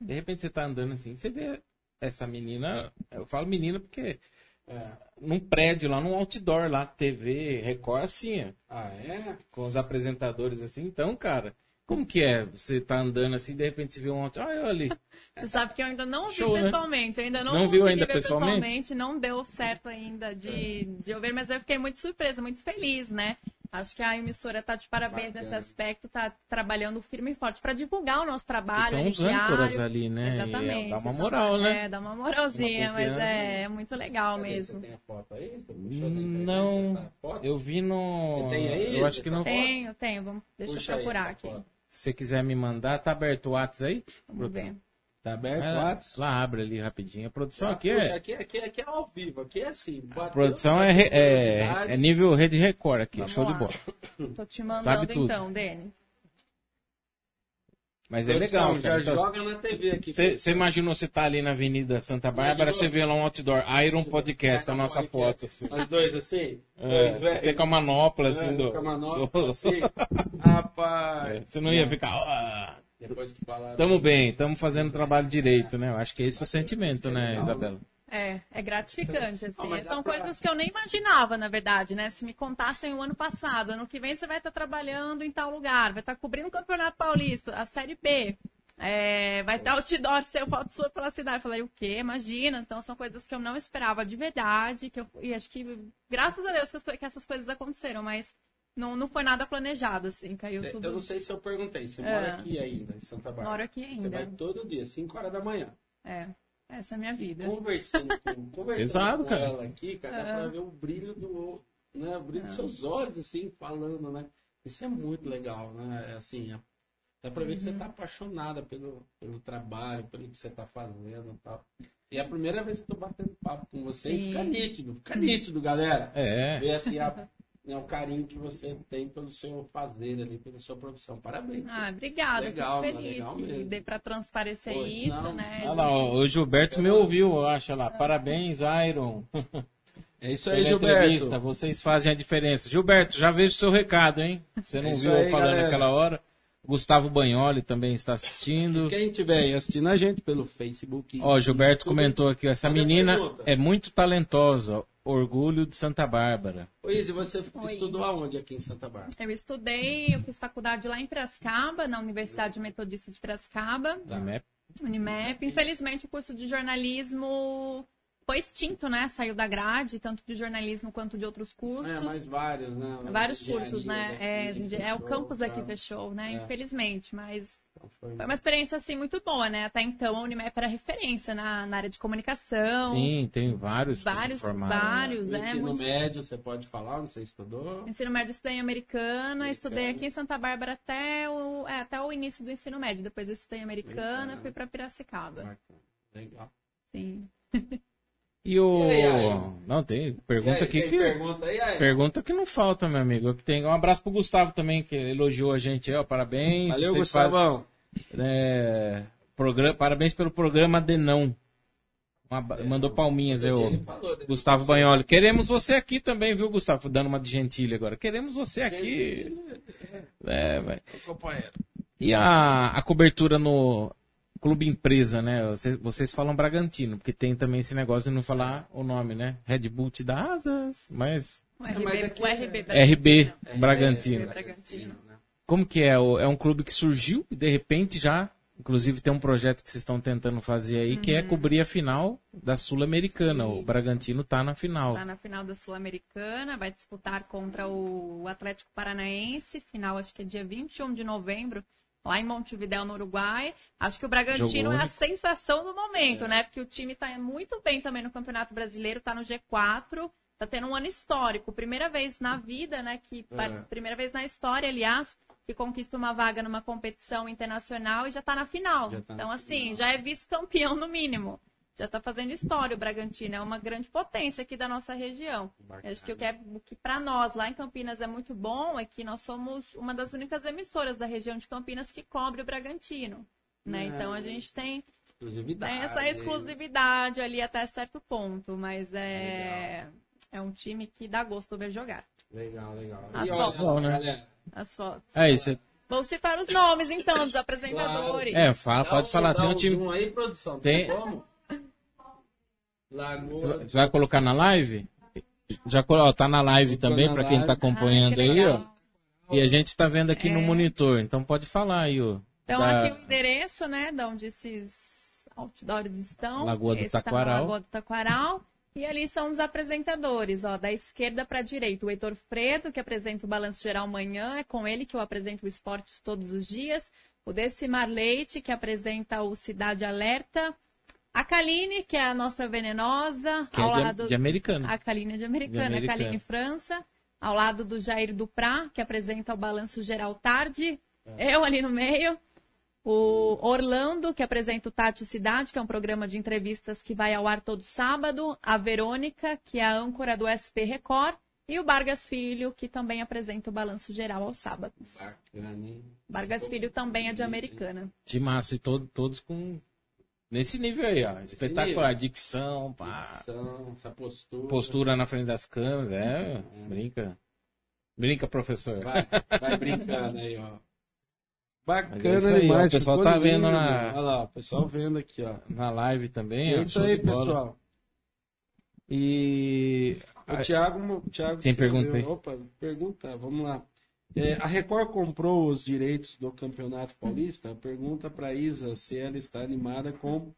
De repente você tá andando assim, você vê essa menina, eu falo menina porque É. num prédio lá, num outdoor lá, TV, Record, assim, ó, Ah, é? com os apresentadores assim. Então, cara, como que é? Você tá andando assim, de repente você vê um ah, olha ali. Você sabe que eu ainda não vi Show, né? pessoalmente, eu ainda não, Não viu ainda ver pessoalmente? Não deu certo ainda de, de eu ver, mas eu fiquei muito surpresa, muito feliz, né? Acho que a emissora tá de parabéns Bacana. nesse aspecto, tá trabalhando firme e forte para divulgar o nosso E trabalho. são ali os âncoras ali, né? Exatamente. E dá uma são- moral, né? É, dá uma moralzinha, Uma mas é, é muito legal Cadê? mesmo. Você tem a foto aí? Não, essa foto? eu vi no. Você tem aí Eu acho que não. Tenho, tenho, vamos, deixa Puxa eu procurar aqui. foto. Se você quiser me mandar, tá aberto o WhatsApp aí? Ver. Tá aberto o lá, WhatsApp? lá abre ali rapidinho. A produção Ah, aqui puxa, é. aqui, aqui, aqui é ao vivo, aqui é assim. A produção é, é, é nível Rede Record aqui, Vamos show de lá. bola. Tô te mandando Sabe tudo. então, Denis. Mas é legal, cara. Já Então, joga na TV aqui. Você imaginou você tá ali na Avenida Santa Bárbara, você vê lá um outdoor, Iron Podcast, a nossa foto, assim. Os dois assim? É. Você com a manopla, assim, É, do... com a manopla, assim. Rapaz. É, Você não ia ficar... "Ah, Depois que falaram. Tamo bem, tamo fazendo o trabalho direito, né? Eu acho que esse é o sentimento, né, Isabela? É, é gratificante, assim. Dá São coisas que eu nem imaginava, na verdade, né? Se me contassem o ano passado, ano que vem você vai estar trabalhando em tal lugar, vai estar cobrindo o Campeonato Paulista, a Série B. é, vai ter outdoor seu foto sua pela cidade. Eu falei, o quê? Imagina. Então são coisas que eu não esperava de verdade. Que eu, e acho que, graças a Deus, que, que essas coisas aconteceram, mas não, não foi nada planejado, assim. Caiu É, tudo. Eu não sei se eu perguntei. Você É. mora aqui ainda, em Santa Bárbara? Moro aqui Você ainda. vai todo dia, 5 horas da manhã. É, essa é a minha vida. Conversando com, conversando com cara. ela aqui, cara, dá pra ver o brilho do. Né, o brilho dos seus olhos, assim, falando, né? Isso é muito legal, né? É Assim, é- dá pra ver que você Uhum. tá apaixonada pelo, pelo trabalho, pelo que você tá fazendo e tal. E é a primeira vez que eu tô batendo papo com você e Sim. fica nítido, fica nítido, galera. É. Ver assim a- né, o carinho que você tem pelo seu fazer ali, pela sua profissão. Parabéns. Ah, obrigada. Legal, fico né? feliz Legal mesmo. dei pra transparecer Poxa, isso, não. né? Olha lá, ó, o Gilberto me ouviu, eu acho lá. Parabéns, Iron. É isso Pela entrevista, vocês fazem a diferença. Gilberto, já vejo o seu recado, hein? Você não É viu eu aí, falando galera. naquela hora. Gustavo Banholi também está assistindo. Quem estiver aí assistindo a gente pelo Facebook. Ó, Gilberto comentou aqui, ó, essa menina pergunta? é muito talentosa. Orgulho de Santa Bárbara. Ô, Izzy, você Oi. estudou aonde aqui em Santa Bárbara? Eu estudei, eu fiz faculdade lá em Piracicaba, na Universidade Metodista de Piracicaba, Tá. Né? Unimep. Infelizmente, o curso de jornalismo foi extinto, né? Saiu da grade, tanto de jornalismo quanto de outros cursos. É, mas vários, né? Vários cursos, né? aqui, É, é, o campus daqui tá? fechou, né? É. Infelizmente, mas Então foi- foi uma experiência, assim, muito boa, né? Até então, a Unimep era referência na, na área de comunicação. Sim, tem vários Vários, né? vários, O é, ensino muitos médio, você pode falar onde você estudou? Ensino médio eu estudei em Americana, Americana. estudei aqui em Santa Bárbara até o, é, até o início do ensino médio. Depois eu estudei em Americana, Americana. fui para Piracicaba. Bacana. Legal. Sim. E o. E aí? Não, tem E pergunta aí, aqui tem que. pergunta? Pergunta que não falta, meu amigo. Que tem um abraço pro Gustavo também, que elogiou a gente, ó. Parabéns. Valeu, Gustavão. fazem, é, programa, parabéns pelo programa Denão. Um abra- Mandou palminhas aí, o né? Gustavo Banholi. Queremos você aqui também, viu, Gustavo? Dando uma de gentilha agora. Queremos você aqui. É, vai. Companheiro. E a, a cobertura no Clube Empresa, né? Vocês, vocês falam Bragantino, porque tem também esse negócio de não falar o nome, né? Red Bull te dá asas, mas O RB, mas aqui o é- RB RB Bragantino. Bragantino. Bragantino. né? Como que é? É um clube que surgiu e de repente já, inclusive tem um projeto que vocês estão tentando fazer aí, que é cobrir a final da Sul-Americana. O. Bragantino tá na final. Tá na final da Sul-Americana, vai disputar contra o Atlético Paranaense, final acho que é dia 21 de novembro, lá em Montevidéu, no Uruguai. Acho que o Bragantino Jogo é a único. sensação do momento, né? Porque o time tá muito bem também no Campeonato Brasileiro, tá no G4, tá tendo um ano histórico. Primeira vez na vida, né? Que, É. Primeira vez na história, aliás, que conquista uma vaga numa competição internacional e já tá na final. Tá na então, assim, final. já é vice-campeão no mínimo. Já está fazendo história. O Bragantino é uma grande potência aqui da nossa região. Bacana. Acho que o que, é, que para nós lá em Campinas é muito bom é que nós somos uma das únicas emissoras da região de Campinas que cobre o Bragantino. Né? É. Então a gente tem, tem essa exclusividade ali até certo ponto, mas é, é um time que dá gosto ver jogar. Legal, legal. As E fotos. Bom, né? As fotos. É isso. Vou citar os nomes então dos apresentadores. É, fala, pode falar. dá Tem um time. aí, produção. Tem- Tem como? Lagoa. Você vai colocar na live? Já ó, tá na live também, para quem tá live. acompanhando Ah, aí, ó. E a gente tá vendo aqui no É. monitor. Então pode falar aí, ó. Então, da- aqui o endereço, né, de onde esses outdoors estão. Lagoa do tá Taquaral. Lagoa do Taquaral. E ali são os apresentadores, ó, da esquerda para a direita. O Heitor Fredo, que apresenta o Balanço Geral Manhã, é com ele que eu apresento o esporte todos os dias. O Decimar Leite, que apresenta o Cidade Alerta. A Kaline, que é a nossa venenosa, que ao é de- lado de, americano. a Kaline é de Americana, De a Americana. Kaline França, ao lado do Jair Duprá, que apresenta o Balanço Geral Tarde, É. eu ali no meio, o Orlando, que apresenta o Tati Cidade, que é um programa de entrevistas que vai ao ar todo sábado, a Verônica, que é a âncora do SP Record, e o Vargas Filho, que também apresenta o Balanço Geral aos sábados. Bacana, hein? Vargas Filho também é de Americana. De massa e todo, todos com. Nesse nível aí, ó. Espetacular. Dicção, pá. Dicção, essa postura. Postura na frente das câmeras. É, brinca. Brinca, professor. Vai, vai brincando aí, ó. É Bacana aí, ó, o pessoal tá vendo lindo. na- Olha lá, o pessoal vendo aqui, ó. Na live também, É isso aí, pessoal. E. O Thiago, o Thiago Tem pergunta aí? Opa, pergunta, vamos lá. É, a Record comprou os direitos do Campeonato Paulista? Pergunta para Isa se ela está animada com,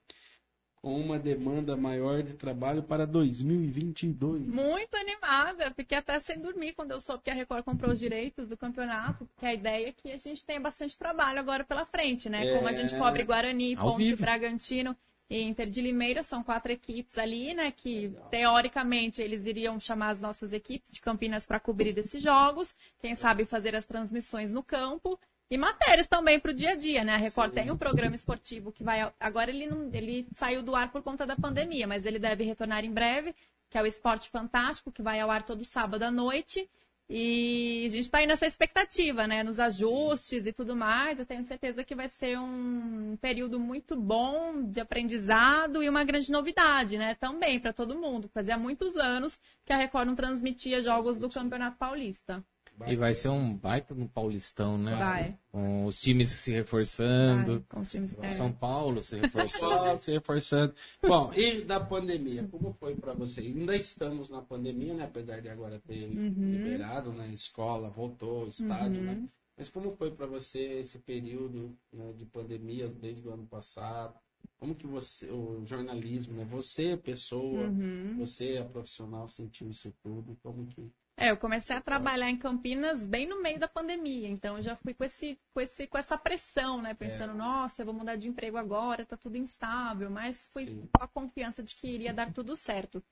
com uma demanda maior de trabalho para 2022. Muito animada, fiquei até sem dormir quando eu soube que a Record comprou os direitos do campeonato, porque a ideia é que a gente tenha bastante trabalho agora pela frente, né? Como a gente É. cobre Guarani, Ao Ponte vivo. Bragantino Inter de Limeira, são quatro equipes ali, né? Que teoricamente eles iriam chamar as nossas equipes de Campinas para cobrir esses jogos, quem sabe fazer as transmissões no campo. E matérias também para o dia a dia, né? A Record tem um programa esportivo que vai. Agora ele não, ele saiu do ar por conta da pandemia, mas ele deve retornar em breve, que é o Esporte Fantástico, que vai ao ar todo sábado à noite. E a gente está aí nessa expectativa, né? Nos ajustes e tudo mais. Eu tenho certeza que vai ser um período muito bom de aprendizado e uma grande novidade, né? Também para todo mundo. Fazia muitos anos que a Record não transmitia jogos do Campeonato Paulista. E vai ser um baita no Paulistão, né? Vai. Com os times se reforçando. Vai, com os times. é. São Paulo se reforçando. Se reforçando. Bom, e da pandemia? Como foi para você? Ainda estamos na pandemia, né? Apesar de agora ter Uhum. liberado, né? Escola, voltou, estádio, né? Mas como foi para você esse período né, de pandemia desde o ano passado? Como que você, o jornalismo, né? Você, pessoa, Uhum. você, a profissional, sentiu isso tudo? Como que... É, eu comecei a trabalhar em Campinas bem no meio da pandemia, então eu já fui com, esse, com, esse, com essa pressão, né? Pensando, nossa, eu vou mudar de emprego agora, tá tudo instável, mas fui Sim. com a confiança de que iria dar tudo certo.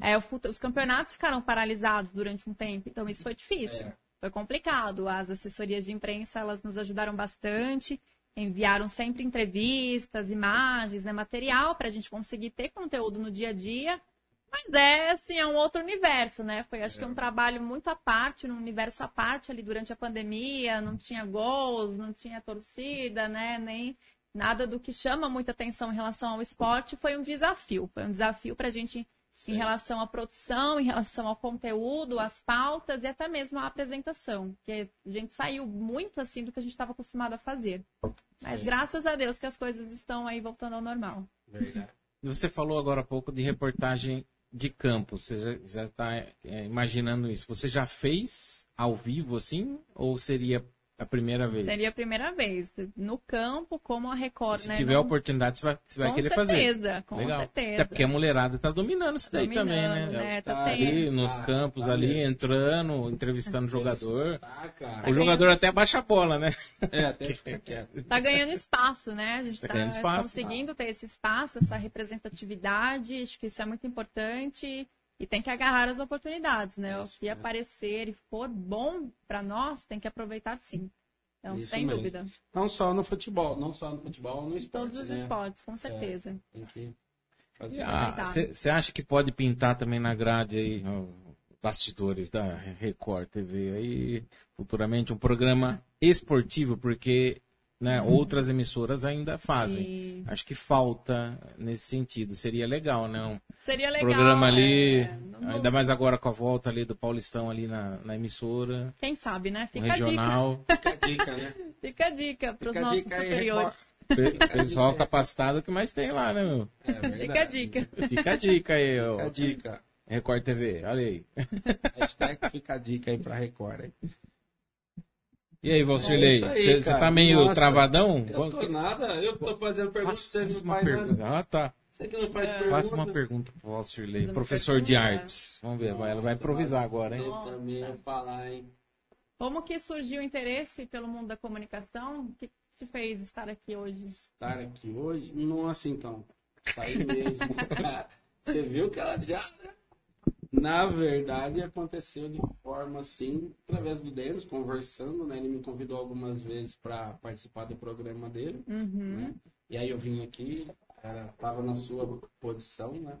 É, os campeonatos ficaram paralisados durante um tempo, então isso foi difícil, É. foi complicado. As assessorias de imprensa, elas nos ajudaram bastante, enviaram sempre entrevistas, imagens, né, material para a gente conseguir ter conteúdo no dia a dia. Mas é, assim, é um outro universo, né? Foi, acho que um trabalho muito à parte, num universo à parte ali durante a pandemia, não tinha gols, não tinha torcida, né? Nem nada do que chama muita atenção em relação ao esporte. Foi um desafio, foi um desafio para a gente em relação à produção, em relação ao conteúdo, às pautas e até mesmo à apresentação, que a gente saiu muito assim do que a gente estava acostumado a fazer. Mas Sim. graças a Deus que as coisas estão aí voltando ao normal. Verdade. Você falou agora há pouco de reportagem de campo. Você já está imaginando isso. Você já fez ao vivo assim? Ou seria a primeira vez? Seria a primeira vez. No campo, como a Record, Se né? tiver não- oportunidade, você vai, você vai com querer fazer. certeza, com certeza. Até porque a mulherada tá dominando isso daí Dominando, também, né? né? Tá Tá. Ali nos Ah, campos tá ali, mesmo. entrando, entrevistando o jogador. Tá, cara. O jogador até baixa a bola, né? É, até fica quieto. Tá ganhando espaço, né? A gente Tá tá, espaço. conseguindo ter esse espaço, essa representatividade. Acho que isso é muito importante. E tem que agarrar as oportunidades, né? O Isso, que né? aparecer e for bom para nós, tem que aproveitar sim. Então, Isso sem mesmo. dúvida. Não só no futebol, não só no futebol, no Em esporte, todos os né? esportes, com certeza. Tem que... fazer. Ah, Você acha que pode pintar também na grade aí, ó, bastidores da Record TV aí, futuramente um programa esportivo, porque né, outras emissoras ainda fazem. Sim. Acho que falta nesse sentido. Seria legal, né? Um Seria legal. programa ali, é, no- ainda mais agora com a volta ali do Paulistão ali na, na emissora, Quem sabe, né? um Fica a dica. regional. Fica a dica, né? Fica a dica para os nossos dica aí, superiores. Pe- Pessoal capacitado que mais tem lá, né, meu? É verdade. Fica a dica. Fica a dica aí, ó. Fica a dica. Record TV, olha aí. Hashtag fica a dica aí pra Record. Hein? E aí, Valcirlei, É você cara. tá meio Nossa, travadão? Eu tô nada, eu tô fazendo pergunta, Faça, você não faz pergunta. nada. Ah, tá. Você que não faz pergunta. Faça uma pergunta pro Valcirlei, professor de artes. Vamos ver, vai, ela vai improvisar agora, hein? Eu também ia falar, hein? Como que surgiu o interesse pelo mundo da comunicação? O que te fez estar aqui hoje? Estar aqui hoje, nossa, então. Saí mesmo. Você viu que ela já. Na verdade, aconteceu de forma assim, através do Denis, conversando, né? Ele me convidou algumas vezes para participar do programa dele, Uhum. né? E aí eu vim aqui, era, tava na sua posição, né?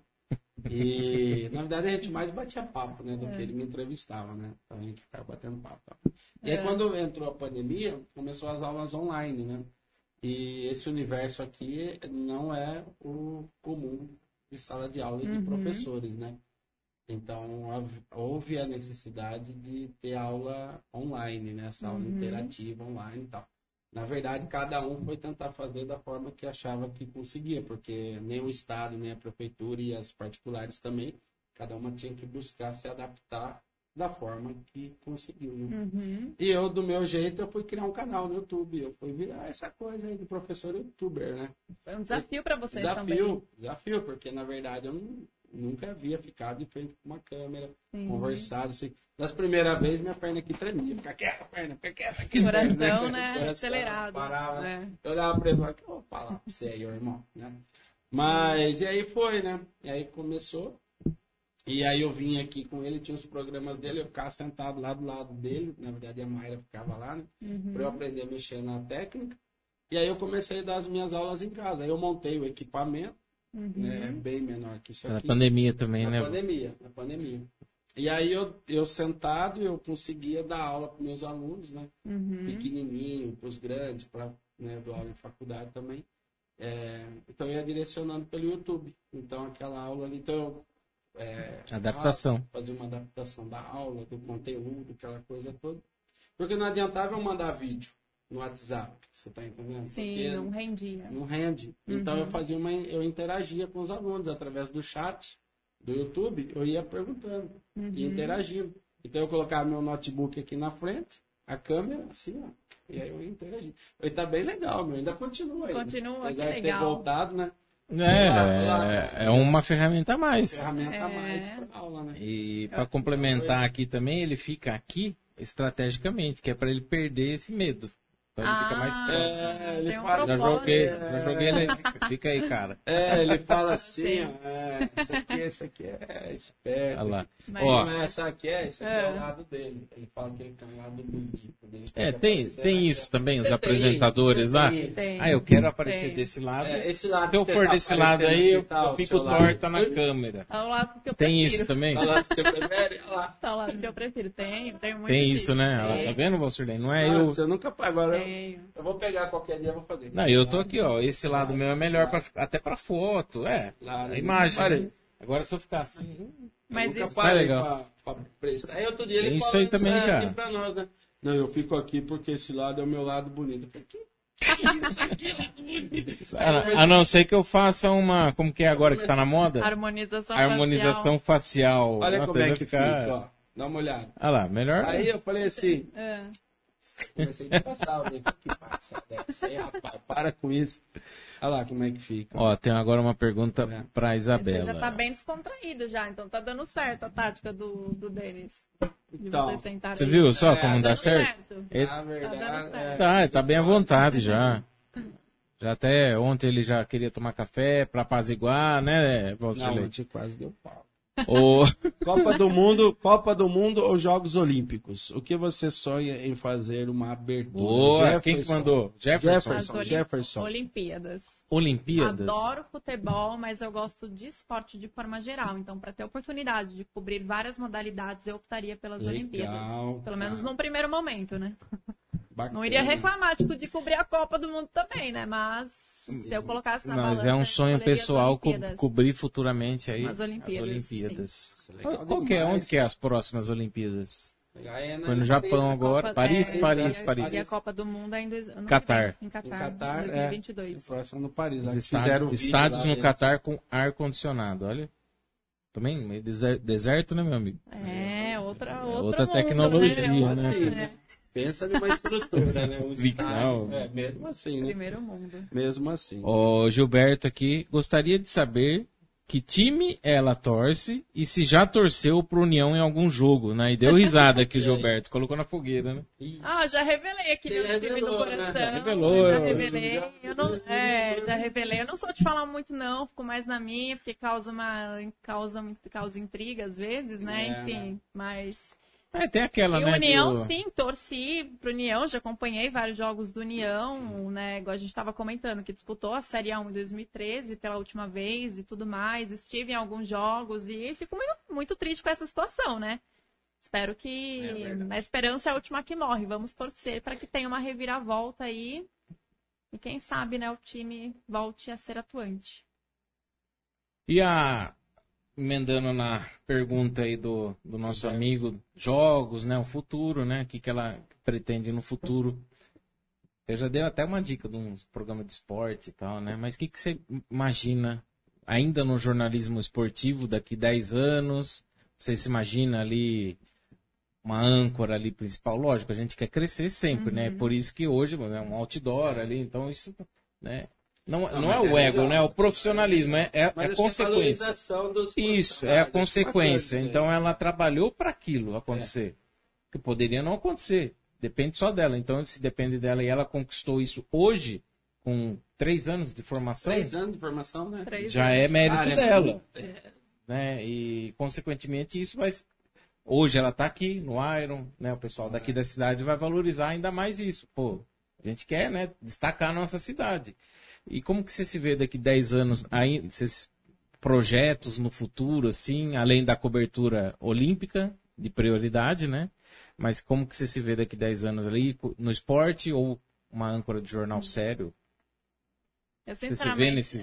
E na verdade a gente mais batia papo, né? Do que ele me entrevistava, né? Então a gente ficava batendo papo. tá? E aí É. quando entrou a pandemia, começou as aulas online, né? E esse universo aqui não é o comum de sala de aula e de Uhum. professores, né? Então houve a necessidade de ter aula online, né? Essa aula Uhum. interativa online e tal. Na verdade, cada um foi tentar fazer da forma que achava que conseguia, porque nem o Estado, nem a Prefeitura e as particulares também, cada uma tinha que buscar se adaptar da forma que conseguiu. Né? Uhum. E eu, do meu jeito, eu fui criar um canal no YouTube. Eu fui virar essa coisa aí do professor youtuber, né? Foi um desafio para vocês desafio, também. desafio, porque na verdade eu não- nunca havia ficado em frente com uma câmera, Sim. conversado assim. Das primeiras vezes, minha perna aqui tremia. Fica quieta, perna, fica quieta. Aqui, Coração, perna, né? Coração Acelerado. Parava. É. Eu olhava pra ele e que eu vou falar pra você aí, irmão? Né? Mas, e aí foi, né? E aí começou. E aí eu vim aqui com ele, tinha os programas dele, eu ficava sentado lá do lado dele. Na verdade, a Mayra ficava lá, né? Uhum. Pra eu aprender a mexer na técnica. E aí eu comecei a dar as minhas aulas em casa. Aí eu montei o equipamento, Uhum. né? Bem menor que isso Na aqui. pandemia também, Na né? pandemia, na pandemia. E aí eu, eu sentado, eu conseguia dar aula para meus alunos, né? Uhum. Pequenininho, para os grandes, para né, dou aula em faculdade também. É, então eu ia direcionando pelo YouTube. Então aquela aula ali, então eu, é, Adaptação. fazer uma adaptação da aula, do conteúdo, aquela coisa toda. Porque não adiantava eu mandar vídeo no WhatsApp, você tá entendendo? Sim, Porque não rendia. não rende. Então Uhum. eu fazia uma, eu interagia com os alunos através do chat do YouTube, eu ia perguntando Uhum. e interagindo. Então eu colocava meu notebook aqui na frente, a câmera assim, ó, e aí eu ia interagir. E tá bem legal, meu, ainda continua aí. Continua, que Apesar de ter legal. voltado, né? É, Lá, lá. é, é uma ferramenta a mais. Ferramenta a É. mais pra aula, né? E para complementar aqui também, ele fica aqui estrategicamente, que é para ele perder esse medo. Então ele fica mais Ah, próximo. É, ele tem um faz- Já joguei, já joguei ele. Fica, aí, cara. É, ele fala assim, Sim. ó, é, esse aqui, esse aqui é esperto. Olha lá. Mas- Ó, Não é essa aqui, é, esse aqui é. É. o lado dele. Ele fala que ele tem um lado lúdico dele. é, tem, tem isso também, os tem apresentadores isso, lá. tem isso. Tem. Ah, eu quero aparecer Tem. desse lado. É, esse lado Se eu for tá desse lado aí, eu, tá, eu fico seu lado. torta na câmera. Tá lá porque eu Tem prefiro. isso também? Tá lá que você prefere, olha lá. Tá lá porque eu prefiro. Tem, tem muito Tem isso, né? Ela- Tem. Tá vendo, Valsirlei? Não é eu. Nossa, eu nunca agora eu, Tenho. eu vou pegar qualquer dia e vou fazer. Não, eu tô aqui, ó. Esse lado meu é melhor pra, até pra foto. É, Claro, a imagem. parei. Agora se eu ficar assim. Mas eu nunca isso- Tá legal. pra, pra prestar. Aí outro dia ele isso aí também, aqui cara. pra nós, né? Não, eu fico aqui porque esse lado é o meu lado bonito. Isso aqui é lado bonito? A, a não ser que eu faça uma. Como que é agora que tá na moda? Harmonização Harmonização facial. Olha Nossa, como é que ficar- fica, ó. Dá uma olhada. Olha lá, melhor. Aí eu falei assim, facial. É. comecei a passar, o que passa dessa aí, rapaz, para com isso. Olha lá como é que fica. Ó, tem agora uma pergunta É. pra Você Isabela. já tá bem descontraído já, então tá dando certo a tática do, do Denis. De Então, você sentar Você viu só É, como Tá dá dando certo? Ele- Na verdade, certo. é, Tá, tá bem à vontade já. Já até ontem ele já queria tomar café pra apaziguar, né, não, Valsirlei? ontem quase deu pau. O... Copa do Mundo, Copa do Mundo ou Jogos Olímpicos? O que você sonha em fazer uma abertura? Boa, quem que mandou? Jefferson. Jefferson. Olim- Jefferson. Olimpíadas. Olimpíadas? Adoro futebol, mas eu gosto de esporte de forma geral. Então, para ter oportunidade de cobrir várias modalidades, eu optaria pelas Olimpíadas. Legal. Pelo menos num primeiro momento, né? bacana. Não iria reclamar tipo, de cobrir a Copa do Mundo também, né? Mas se eu colocasse na Mas balança, é um sonho pessoal co Olimpíadas. cobrir futuramente aí As Olimpíadas, as Olimpíadas. É legal Qual, que é? Onde que é as próximas Olimpíadas? É na- Foi no Japão Paris. agora. Copa- Paris, é, Paris, a- Paris. E a Copa do Mundo ainda ano que Catar. vem, Em Catar. Em Catar, é. 2022. Próximo no Paris. Lá Estádio- estádios lá no deles. Catar com ar-condicionado, olha. Também, meio deserto, né, meu amigo? É, outra, outro outra mundo, tecnologia, né? né? Pensa numa estrutura, né? Um Legal. estádio. É, mesmo assim, né? primeiro mundo. Mesmo assim. O Gilberto aqui gostaria de saber que time ela torce e se já torceu pro União em algum jogo, né? E deu risada aqui o Gilberto, colocou na fogueira, né? Ah, já revelei aqui Você meu time revelou, no né? coração. Revelou, Já revelei. Eu não, é, já revelei. Eu não sou de falar muito, não. Fico mais na minha, porque causa uma. causa, causa intriga às vezes, né? É, Enfim. Mas. É, tem aquela, E né? o União, do- sim, torci pro União, já acompanhei vários jogos do União, né? Igual a gente estava comentando, que disputou a Série A1 em 2013 pela última vez e tudo mais. Estive em alguns jogos e fico muito, muito triste com essa situação, né? Espero que. É a esperança é a última que morre. Vamos torcer para que tenha uma reviravolta aí. E quem sabe, né, o time volte a ser atuante. E a. Emendando na pergunta aí do, do nosso amigo, jogos, né? O futuro, né? O que, que ela pretende no futuro. Eu já dei até uma dica de uns programas de esporte e tal, né? Mas o que, que você imagina ainda no jornalismo esportivo daqui 10 anos? Você se imagina ali uma âncora ali principal? Lógico, a gente quer crescer sempre, né? Por isso que hoje é um outdoor ali, então isso, né? Não, não, é mas o é ego, legal. né? É o profissionalismo, é, é, é consequência. valorização dos Isso, é a consequência. Então ela trabalhou para aquilo acontecer. Que poderia não acontecer. Depende só dela. Então, se depende dela e ela conquistou isso hoje, com três anos de formação, Três anos de formação, né? Três já anos. é mérito é dela. é, Né? E, consequentemente, isso vai. Hoje ela está aqui no Iron, né? O pessoal daqui da cidade vai valorizar ainda mais isso. Pô, a gente quer, né? Destacar a nossa cidade. E como que você se vê daqui 10 anos aí, esses projetos no futuro, assim, além da cobertura olímpica, de prioridade, né? Mas como que você se vê daqui 10 anos ali, no esporte ou uma âncora de jornal sério? Eu, Você se vê sinceramente, nesse,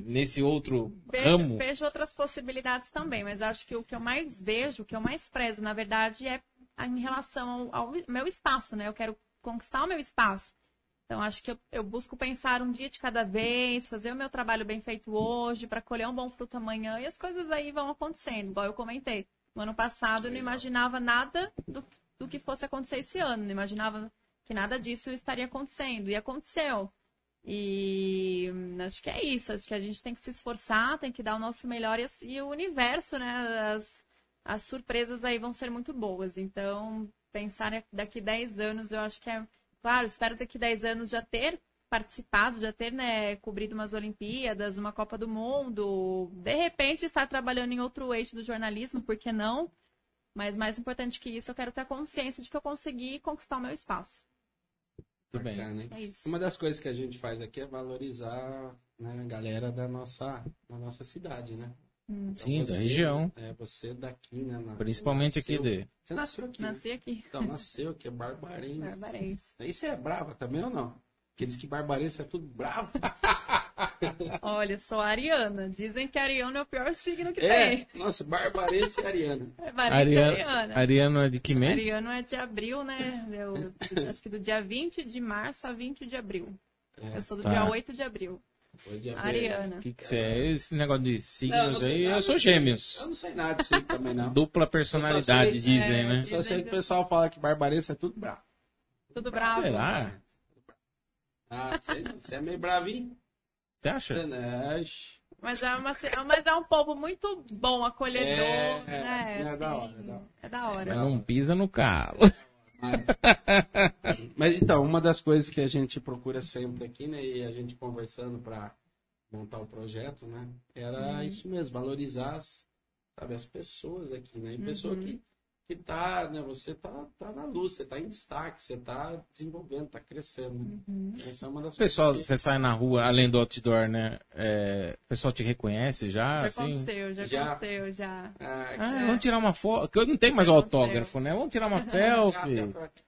nesse outro Vejo, ramo? vejo outras possibilidades também, mas acho que o que eu mais vejo, o que eu mais prezo, na verdade, é em relação ao, ao meu espaço, né? Eu quero conquistar o meu espaço. Então, acho que eu, eu busco pensar um dia de cada vez, fazer o meu trabalho bem feito hoje, para colher um bom fruto amanhã, e as coisas aí vão acontecendo, igual eu comentei. No ano passado, eu não imaginava nada do, do que fosse acontecer esse ano, não imaginava que nada disso estaria acontecendo, e aconteceu. E acho que é isso. Acho que a gente tem que se esforçar, tem que dar o nosso melhor e, e o universo, né? As, as surpresas aí vão ser muito boas. Então, pensar daqui 10 anos, eu acho que é. Claro, espero daqui 10 anos já ter participado, já ter né, cobrido umas Olimpíadas, uma Copa do Mundo. De repente, estar trabalhando em outro eixo do jornalismo, por que não? Mas mais importante que isso, eu quero ter a consciência de que eu consegui conquistar o meu espaço. Tudo bem. bacana, hein? É isso. Uma das coisas que a gente faz aqui é valorizar né, a galera da nossa, da nossa cidade, né? Então Sim, da você- região. É, você daqui, né? na- Principalmente aqui nasceu- de. Você nasceu aqui. né? Nasci aqui. Então, nasceu aqui, é Barbarense. Barbarense. Aí você é brava também ou não? Porque diz que Barbarense é tudo bravo. Olha, sou ariana. Dizem que ariano é o pior signo que É, tem. nossa, Barbarense e Ariana. É Barbarense e Ariano, ariana. Ariano é de que mês? Ariano é de abril, né? Eu, acho que do dia 20 de março a 20 de abril. Eu sou do Tá. dia 8 de abril. Ariana. O que, que você é? Esse negócio de signos não aí, nada eu sou gêmeos. Eu não sei nada disso também, não. Dupla personalidade, sei- dizem, é, né? Só sei que o pessoal fala que Barbarense é tudo bravo. Tudo bravo. Será? Ah, sei não. Você é meio bravinho. Você acha? Você é... Mas é, uma, mas é um povo muito bom, acolhedor. É, né? é da assim, hora, é da hora. É da hora. Mas não pisa no calo. Mas então, uma das coisas que a gente procura sempre aqui, né, e a gente conversando para montar o projeto, né, era isso mesmo, valorizar as, sabe, as pessoas aqui, né? E pessoa que, que tá, né? Você tá, tá na luz, você tá em destaque, você tá desenvolvendo, tá crescendo. Essa é uma das Pessoal, coisas você sai na rua, além do outdoor, né? É, o pessoal te reconhece já, Já assim? aconteceu, já, Já. aconteceu, já. Ah, Ah, vamos tirar uma foto. que Eu não tenho mais o autógrafo, né? Vamos tirar uma selfie.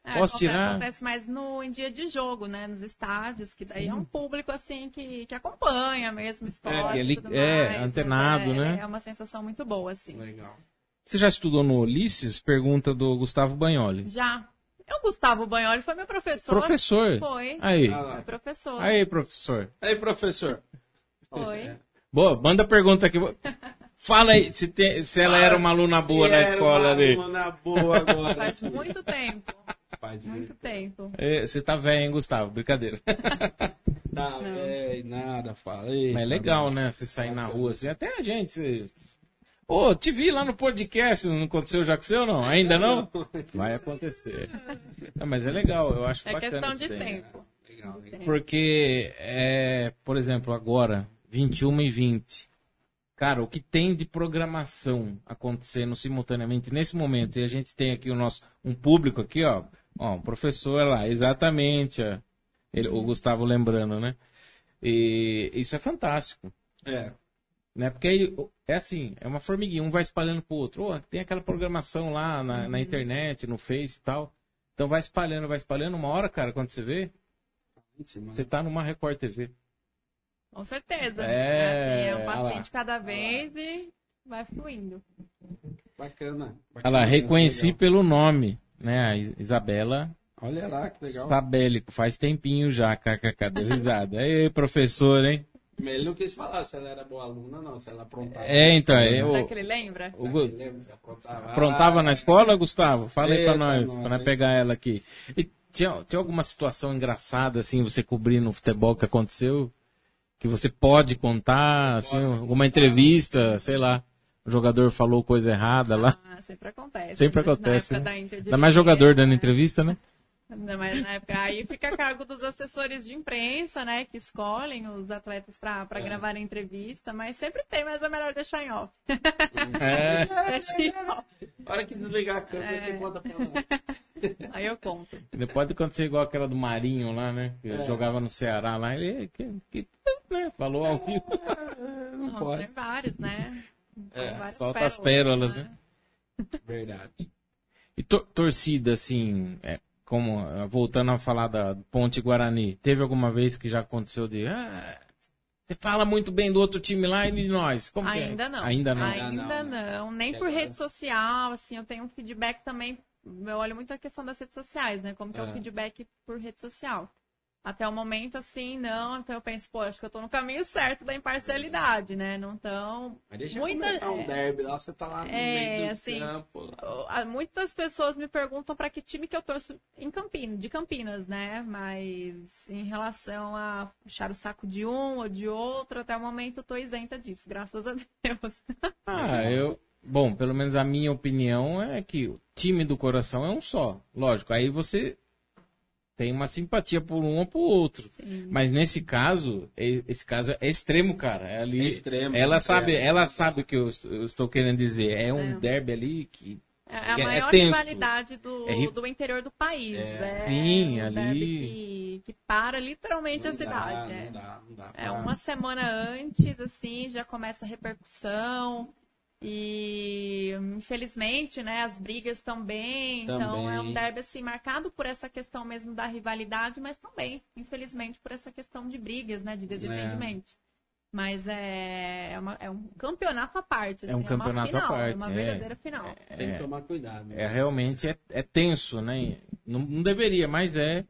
É, Posso acontece, tirar? Acontece mais no, em dia de jogo, né? Nos estádios, que daí é um público, assim, que, que acompanha mesmo o esporte É, ele- tudo é, mais, mas antenado, é, né? É uma sensação muito boa, assim. Legal. Você já estudou no Ulisses? Pergunta do Gustavo Banholi. Já. O Gustavo Banholi foi meu professor. Professor. Foi. Aí. Ah. Foi professor. Aí, professor. Aí, professor. Foi. Boa, manda pergunta aqui. Fala aí se, tem- se ela era uma aluna boa Se na era escola uma ali. aluna boa agora. Faz muito tempo. Faz Muito tempo. É, Você tá velho, hein, Gustavo? Brincadeira. Tá, é, nada, falei. Mas é legal, né? Você sair na rua assim. Até a gente. Você... Ô, te vi lá no podcast, não aconteceu já com você ou não? Ainda não? Vai acontecer. Não, mas é legal, eu acho É bacana questão isso de tempo. Legal, legal. Porque, é, por exemplo, agora, 21 e 20. Cara, o que tem de programação acontecendo simultaneamente nesse momento, e a gente tem aqui o nosso, um público aqui, ó, ó, um professor lá, exatamente, ó, ele- o Gustavo lembrando, né? E isso é fantástico, É. né? Porque aí, é assim, é uma formiguinha, um vai espalhando pro outro. Ó, tem aquela programação lá na, na internet, no Face e tal. Então vai espalhando, vai espalhando. Uma hora, cara, quando você vê, você tá numa Record TV. Com certeza. É, assim, é um olha de cada vez e vai fluindo. Bacana. Olha bacana lá, reconheci legal. pelo nome, né? A Is- Isabela Olha lá, que legal. Sabélico, faz tempinho já, kkk, deu risada. Ei, professor, hein? Ele não quis falar se ela era boa aluna, não. Se ela aprontava. É, então, eu Será que ele lembra? o Gu- Lembra se aprontava? aprontava na escola, Gustavo? Fala aí pra nós, nossa, pra nós pegar ela aqui. E tinha, tinha alguma situação engraçada, assim, você cobrir no futebol que aconteceu? Que você pode contar, assim, alguma entrevista, sei lá. O jogador falou coisa errada lá. Ah, sempre acontece. Sempre Na acontece, época né? da Inter de Ainda mais jogador dando né? entrevista, né? Ainda mais na época. Aí fica a cargo dos assessores de imprensa, né? Que escolhem os atletas pra, pra É. gravar a entrevista, mas sempre tem, mas é melhor deixar em off. É. Deixa em off. Hora que desligar a câmera, É. você conta pra lá. Aí eu conto. Depois acontecer igual aquela do Marinho lá, né? Que É. jogava no Ceará lá. Ele que, que- né? falou ao vivo. Não Não, pode. tem vários, né? Tem É, várias solta as pérolas, né? Verdade. E tor- torcida, assim, é, como eh, voltando a falar da Ponte Guarani, teve alguma vez que já aconteceu de. Ah, você fala muito bem do outro time lá e de nós. Como que é? Ainda não. Ainda não. Ainda não. não, Nem É por agora. rede social, assim, eu tenho um feedback também. Eu olho muito a questão das redes sociais, né? Como que é, É. o feedback por rede social. Até o momento, assim, não. Então eu penso, pô, acho que eu tô no caminho certo da imparcialidade, né? Não tão. Mas deixa Muita- começar um é. derby lá, você tá lá no É, meio do assim, campo. lá. Muitas pessoas me perguntam para que time que eu torço em Campinas, de Campinas, né? Mas em relação a puxar o saco de um ou de outro, até o momento eu tô isenta disso, graças a Deus. Ah, eu. Bom, pelo menos a minha opinião é que o time do coração é um só. Lógico, aí você tem uma simpatia por um ou por outro. Sim. Mas nesse caso, esse caso é extremo, cara. É ali, É extremo, ela extremo. sabe, ela sabe o que eu, est- eu estou querendo dizer. É um É. derby ali que É a que é maior tenso. rivalidade do, É ri- do interior do país. É, Sim, um ali- derby Que, que para literalmente a Não dá, cidade. é. Não dá, não dá. É pra- uma semana antes, assim, já começa a repercussão. E infelizmente, né, as brigas também. Então é um Também. derby assim marcado por essa questão mesmo da rivalidade, mas também, infelizmente, por essa questão de brigas, né, de desentendimentos. Mas é, é, uma- é um campeonato à parte. É um assim, campeonato uma à final, parte, É uma é. verdadeira final. Tem é, que tomar cuidado. né? é realmente é, é tenso, né? Não, não deveria, mas é.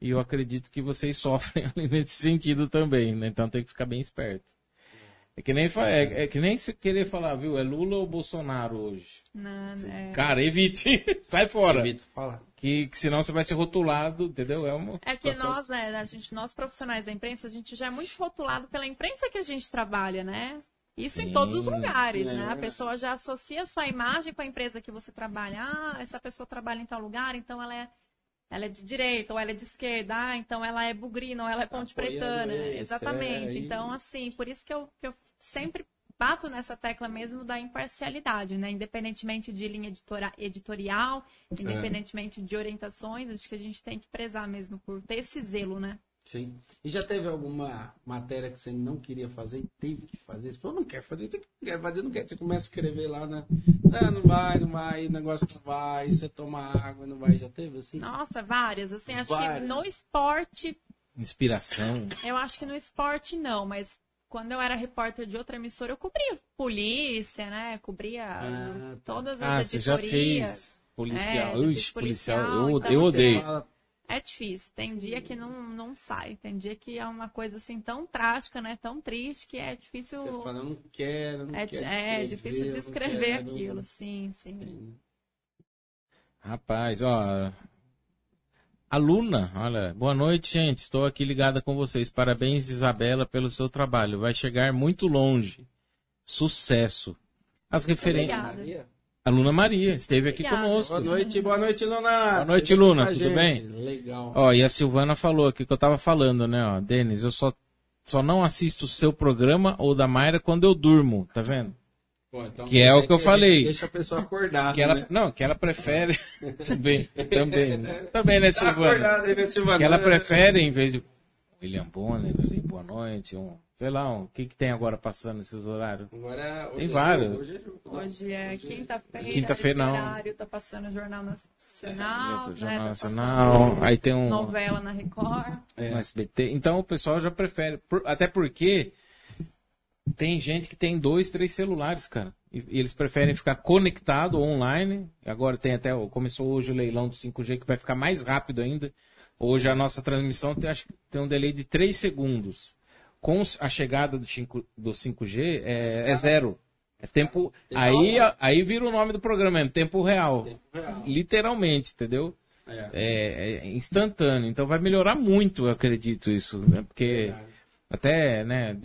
E eu acredito que vocês sofrem ali nesse sentido também, né? Então tem que ficar bem esperto. É que nem, é, é que nem se querer falar, viu? É Lula ou Bolsonaro hoje? Não, é... Cara, evite. Sai fora. Evita falar. Que, que senão você vai ser rotulado, entendeu? É uma É que nós, né, a gente, nós profissionais da imprensa, a gente já é muito rotulado pela imprensa que a gente trabalha, né? Isso Sim. em todos os lugares, É né? A pessoa já associa a sua imagem com a empresa que você trabalha. Ah, essa pessoa trabalha em tal lugar, então ela é, ela é de direita ou ela é de esquerda. Ah, então ela é bugrina ou ela é ponte Apoiando pretana. esse, Exatamente. é, e- Então, assim, por isso que eu, que eu sempre bato nessa tecla mesmo da imparcialidade, né? Independentemente de linha editora- editorial, independentemente de orientações, acho que a gente tem que prezar mesmo por ter esse zelo, né? Sim. E já teve alguma matéria que você não queria fazer e teve que fazer? Você falou, não quer fazer, você não quer fazer, não quer. Você começa a escrever lá, né? Não, não vai, não vai, o negócio não vai, você toma água, não vai. Já teve assim? Nossa, várias. Assim, acho Várias. que no esporte Inspiração. Eu acho que no esporte não, mas quando eu era repórter de outra emissora, eu cobria polícia, né? Cobria Ah, tá. todas Ah, as você já editorias. fez policial. É, Ux, policial. policial, Eu, então eu você odeio. É difícil. Tem dia que não, não sai. Tem dia que é uma coisa assim tão trágica, né? Tão triste que é difícil. Você fala, não quero, não é, quero é escrever, difícil descrever quero. aquilo. Sim, sim. Sim. Rapaz, ó. Aluna, olha, boa noite, gente. Estou aqui ligada com vocês. Parabéns, Isabela, pelo seu trabalho. Vai chegar muito longe. Sucesso. As referências. Obrigada. Maria? Aluna Maria esteve aqui Obrigada. conosco. Boa noite, boa noite, Luna. Boa noite, Esteja Luna, com a tudo gente. bem? Legal. Ó, e a Silvana falou aqui que eu tava falando, né, ó. Denis, eu só, só não assisto o seu programa ou da Mayra quando eu durmo, tá vendo? Então que é o que eu a gente falei. Deixa a pessoa acordar. Que ela, né? Não, que ela prefere. também, também. né? Também, né, Tá Silvana? né, Silvana? Que ela prefere, em vez de William Bonner, ali, boa noite, um, sei lá, um, o que que tem agora passando nesses horários? Agora, hoje Tem é vários. Hoje é jogo. Hoje é quinta-feira. Quinta-feira, não. horário tá passando o Jornal Nacional. né? Jornal Tá Nacional, aí tem um Novela na Record. no SBT. Então o pessoal já prefere. Por- até porque tem gente que tem dois, três celulares, cara. E, e eles preferem ficar conectado online. Agora tem até. Começou hoje o leilão do 5G que vai ficar mais rápido ainda. Hoje a nossa transmissão tem, acho tem um delay de 3 segundos. Com a chegada do 5, do 5G é, é zero. É tempo. Aí, aí vira o nome do programa, é tempo real. Tempo real. Literalmente, entendeu? É. É, é instantâneo. Então vai melhorar muito, eu acredito, isso. Né? Porque até, né,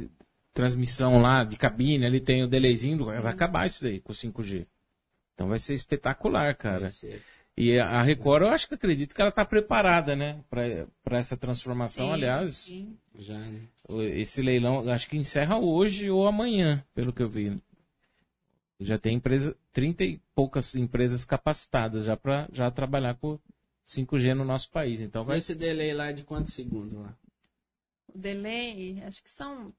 transmissão lá de cabine, ali tem o delayzinho, vai acabar isso daí com o 5G. Então vai ser espetacular, cara. Ser. E a Record, eu acho que acredito que ela está preparada, né, para essa transformação. Sim, Aliás, sim. Já, né? esse leilão, acho que encerra hoje ou amanhã, pelo que eu vi. Já tem empresa, 30 e poucas empresas capacitadas já para já trabalhar com 5G no nosso país. Então vai Esse delay lá é de quantos segundos lá? O delay, acho que são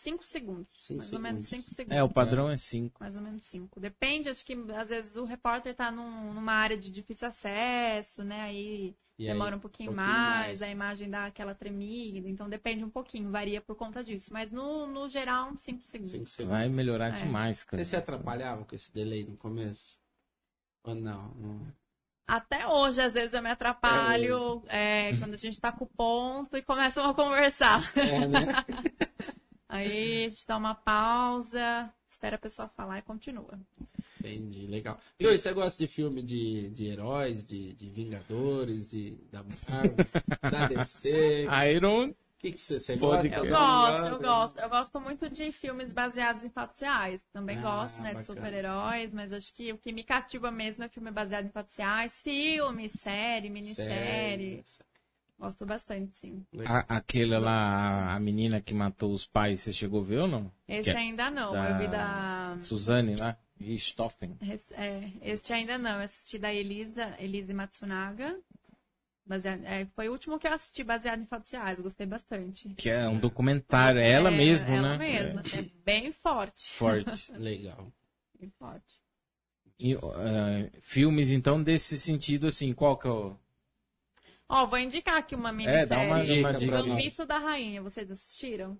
5 segundos. Cinco mais ou menos segundos. 5 segundos. É, o padrão é 5. Mais ou menos 5. Depende, acho que às vezes o repórter tá num- numa área de difícil acesso, né? Aí E aí, demora um pouquinho, um pouquinho mais, mais. a imagem dá aquela tremida. Então depende um pouquinho, varia por conta disso. Mas no, no geral, 5 segundos. Cinco segundos. Vai melhorar É. demais, cara. Você se atrapalhava com esse delay no começo? Ou não? não? Até hoje, às vezes, eu me atrapalho é, quando a gente tá com o ponto e começam a conversar. É, né? Aí a gente dá uma pausa, espera a pessoa falar e continua. Entendi, legal. E hoje, você gosta de filme de, de heróis, de, de Vingadores, de, da Marvel, da DC? O Iron. que, que você, você gosta? Eu Eu gosto, eu gosto. Eu gosto muito de filmes baseados em fatos reais. Também Ah, gosto, né, bacana. de super-heróis, mas acho que o que me cativa mesmo é filme baseado em fatos reais. Filme, série, minissérie. Gosto bastante, sim. A, aquele lá, a menina que matou os pais, você chegou a ver ou não? Esse Que é ainda não. da- Eu vi da. Suzane lá, Richthofen. Esse- É, este ainda não. Eu assisti da Elisa, Elise Matsunaga. Baseado, é, foi o último que eu assisti baseado em fatos reais. Gostei bastante. Que é um documentário, é ela É, mesmo, ela né? mesma, É, assim, é bem forte. forte. Legal. Bem forte. E, eh, filmes, então, desse sentido, assim, qual que é o... Ó, vou indicar aqui uma minissérie. É, dá uma, uma dica. Gambito da Rainha, vocês assistiram?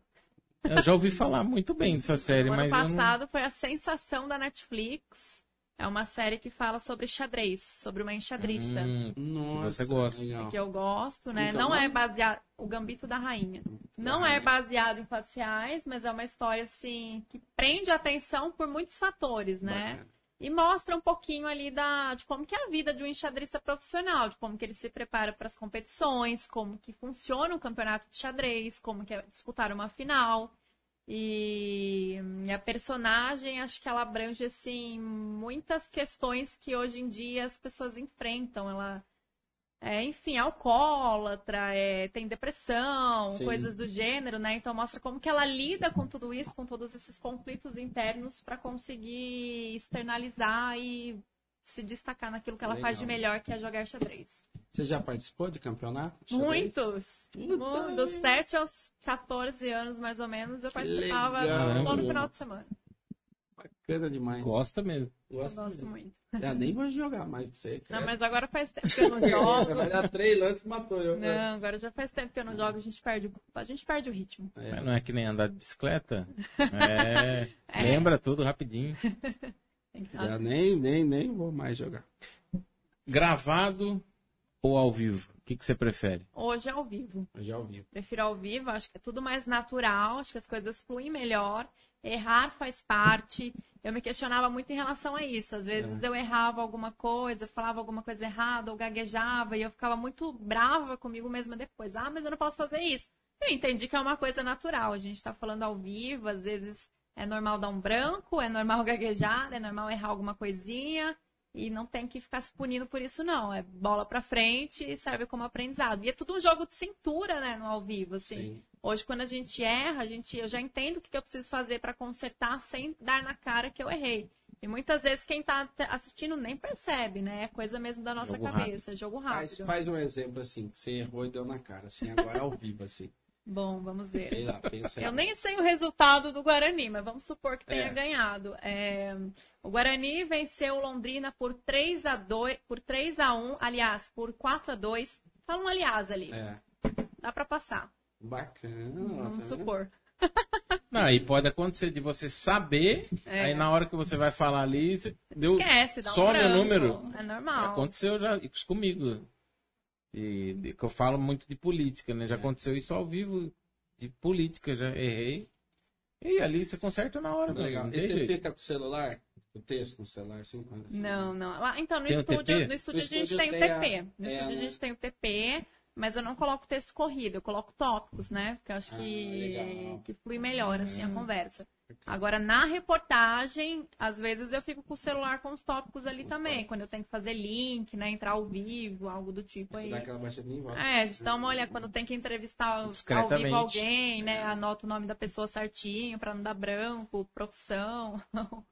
Eu já ouvi falar muito bem dessa série, No ano mas eu não... passado foi a sensação da Netflix. É uma série que fala sobre xadrez, sobre uma enxadrista. Hum, Nossa, você gosta. legal. Que eu gosto, né? Então, não é baseado. O Gambito da Rainha. Não é baseado em fatos reais, mas é uma história, assim, que prende a atenção por muitos fatores, né? Bacana. E mostra um pouquinho ali da, de como que é a vida de um enxadrista profissional, de como que ele se prepara para as competições, como que funciona um campeonato de xadrez, como que é disputar uma final. E, e a personagem, acho que ela abrange, assim, muitas questões que hoje em dia as pessoas enfrentam. Ela é, enfim, alcoólatra, é, tem depressão, Sim. coisas do gênero, né? Então mostra como que ela lida com tudo isso, com todos esses conflitos internos para conseguir externalizar e se destacar naquilo que ela faz de Legal. melhor, que é jogar xadrez. Você já participou de campeonato? de? Muitos! Puta Dos 7 aos 14 anos, mais ou menos, eu participava legal. todo final de semana. Bacana demais. Gosta mesmo. Eu Gosto mesmo. muito. Já nem vou jogar mais com você. Não, mas agora faz tempo que eu não jogo. Vai dar três lances e matou eu. Não, agora já faz tempo que eu não jogo, a gente perde, o- a gente perde o ritmo. É. Mas não é que nem andar de bicicleta? É. É. Lembra tudo rapidinho. Que- Já nem, nem, nem vou mais jogar. Gravado ou ao vivo? O que, que você prefere? Hoje é ao vivo. Eu já ouvi. Prefiro ao vivo, acho que é tudo mais natural, acho que as coisas fluem melhor. Errar faz parte. Eu me questionava muito em relação a isso. Às vezes eu errava alguma coisa, falava alguma coisa errada, ou gaguejava, e eu ficava muito brava comigo mesma depois. Ah, mas eu não posso fazer isso. Eu entendi que é uma coisa natural. A gente está falando ao vivo, às vezes é normal dar um branco, é normal gaguejar, é normal errar alguma coisinha. E não tem que ficar se punindo por isso, não. É bola pra frente e serve como aprendizado. E é tudo um jogo de cintura, né, no ao vivo, assim. Sim. Hoje, quando a gente erra, a gente, eu já entendo o que eu preciso fazer para consertar sem dar na cara que eu errei. E muitas vezes quem tá te- assistindo nem percebe, né? É coisa mesmo da nossa Jogo cabeça, é jogo Faz, rápido. faz um exemplo assim, que você errou e deu na cara. Assim, agora ao vivo, assim. Bom, vamos ver. Sei lá, pensa aí. Eu nem sei o resultado do Guarani, mas vamos supor que tenha É. ganhado. É, o Guarani venceu o Londrina por 3 a 2, por 3 a 1, aliás, por 4 a 2. Fala um aliás ali. É. Dá pra passar. Bacana. Vamos tá vendo? supor. Não, e pode acontecer de você saber, É. aí na hora que você vai falar ali, você deu. Esquece, dá um o branco. número. É normal. Aconteceu já isso comigo. E, de- que eu falo muito de política, né? Já É. aconteceu isso ao vivo de política, já errei. E ali você conserta na hora, Legal. Esse jeito. fica com o celular? O texto no celular, assim? quando- Não, não. Lá- então, no Tem o estúdio, TP? no estúdio No a gente estúdio tem o tem a- TP. No é estúdio a- a gente tem o TP, mas eu não coloco texto corrido, eu coloco tópicos, né? Porque eu acho Ah, que, legal. que flui melhor, assim, a Hum. conversa. Agora, na reportagem, às vezes eu fico com o celular com os tópicos ali Os também, tópicos. quando eu tenho que fazer link, né? Entrar ao vivo, algo do tipo Você aí. dá aquela baixadinha volta. É, a gente dá uma olhada quando tem que entrevistar ao- vivo alguém, né? Anota o nome da pessoa certinho pra não dar branco, profissão.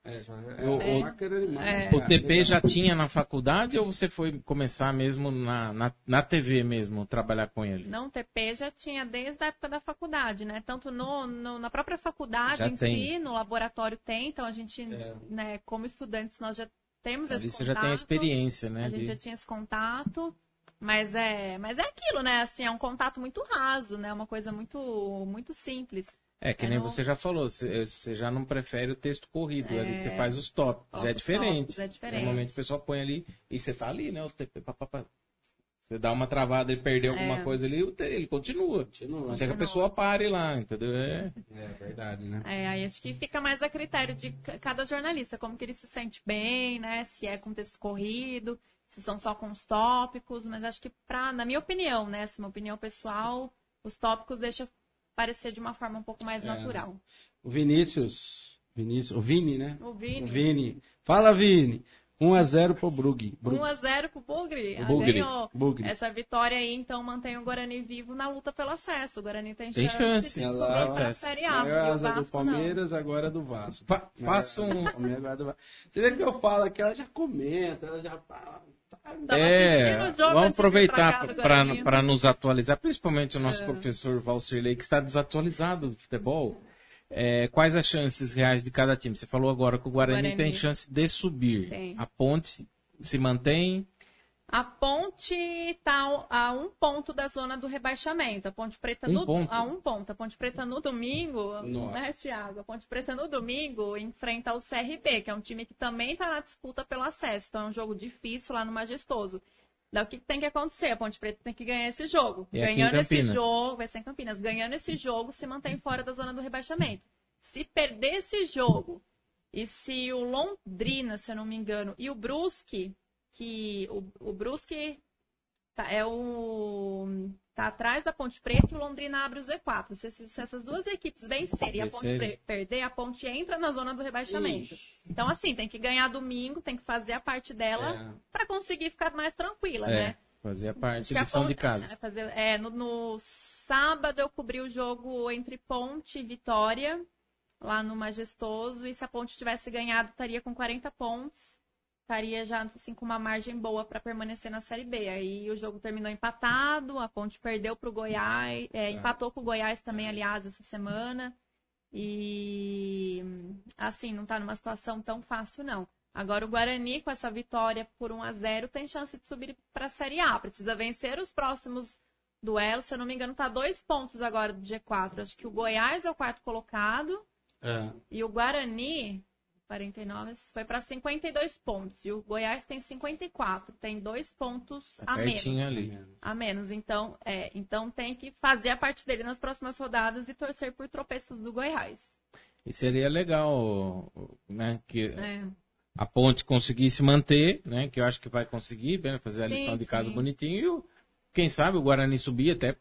É, já- O- é, o- bacana demais. É. O. TP já tinha na faculdade ou você foi começar mesmo na, na, na TV mesmo, trabalhar com ele? Não, TP já tinha desde a época da faculdade, né? Tanto no, no- na própria faculdade Já em tem. si, no laboratório tem, então a gente, É. né, como estudantes, nós já temos Ali esse você contato. já tem a experiência, né? A gente de- já tinha esse contato. Mas é, mas é aquilo, né? Assim, é um contato muito raso, né? Uma coisa muito, muito simples. É, que É nem no- você já falou, você, você já não prefere o texto corrido, É. ali você faz os tópicos, é Tópicos, diferente. é diferente. Normalmente o pessoal põe ali e você tá ali, né? O. Você dá uma travada e perder alguma É. coisa ali, o ele continua. Continua. Não sei que a pessoa pare lá, entendeu? É. É verdade, né? É, aí acho que fica mais a critério de ca- cada jornalista, como que ele se sente bem, né? Se é com texto corrido, se são só com os tópicos, mas acho que pra, na minha opinião, né? Essa é uma opinião pessoal, os tópicos deixam parecer de uma forma um pouco mais É. natural. O Vinícius. Vinícius. O Vini, né? O O Vini, Vini. Fala, Vini. 1x0 pro Brug. Brug. 1x0 pro Bugre. Ah, Bugre. Ganhou. Bugre. Essa vitória aí, então, mantém o Guarani vivo na luta pelo acesso. O Guarani tem Tem chance, chance. de subir lá, pra. Série A. E o asa do Vasco não. Palmeiras, agora do Vasco. Fa- faça um. Palmeiras, agora do Vasco. Você vê que eu falo aqui, ela já comenta, ela já fala. tá- Tava É, vamos aproveitar para nos atualizar, principalmente o É. nosso professor Valcirley, que está desatualizado do futebol. É, quais as chances reais de cada time? Você falou agora que o Guarani, Guarani. tem chance de subir. Tem. A ponte se mantém. A ponte está a um ponto da zona do rebaixamento. A Ponte Preta Um no, ponto? a um ponto. A Ponte Preta no domingo, Nossa. né, Thiago? A Ponte Preta no domingo enfrenta o CRB, que é um time que também está na disputa pelo acesso. Então é um jogo difícil lá no Majestoso. Daí o que, tem que acontecer? A Ponte Preta tem que ganhar esse jogo. E Ganhando esse jogo, vai ser em Campinas. Ganhando esse jogo, se mantém fora da zona do rebaixamento. Se perder esse jogo, e se o Londrina, se eu não me engano, e o Brusque, que o, o Brusque tá, é o tá atrás da Ponte Preta e o Londrina abre o Z4. Se, se- se essas duas equipes vencerem e a Ponte. Pre- perder, a Ponte entra na zona do rebaixamento. Ixi. Então assim, tem que ganhar domingo, tem que fazer a parte dela É. para conseguir ficar mais tranquila, É. né? Fazia parte, a lição de Ponte- casa. é, fazer- é, no, no sábado eu cobri o jogo entre Ponte e Vitória, lá no Majestoso, e se a Ponte tivesse ganhado, estaria com 40 pontos. Estaria já assim, com uma margem boa para permanecer na Série B. Aí o jogo terminou empatado, a Ponte perdeu para o Goiás, é, empatou com o Goiás também, aliás, essa semana. E assim, não tá numa situação tão fácil, não. Agora o Guarani, com essa vitória por 1 a 0 tem chance de subir para a Série A. Precisa vencer os próximos duelos. Se eu não me engano, tá dois pontos agora do G4. Acho que o Goiás é o quarto colocado É. e o Guarani, 49, foi para 52 pontos. E o Goiás tem 54. Tem dois pontos Tá a menos ali. a menos. Então, é, então tem que fazer a parte dele nas próximas rodadas e torcer por tropeços do Goiás. E seria legal, né, que É. a ponte conseguisse manter, né, que eu acho que vai conseguir, né, fazer a Sim, lição de casa sim. bonitinho. E o, quem sabe o Guarani subir até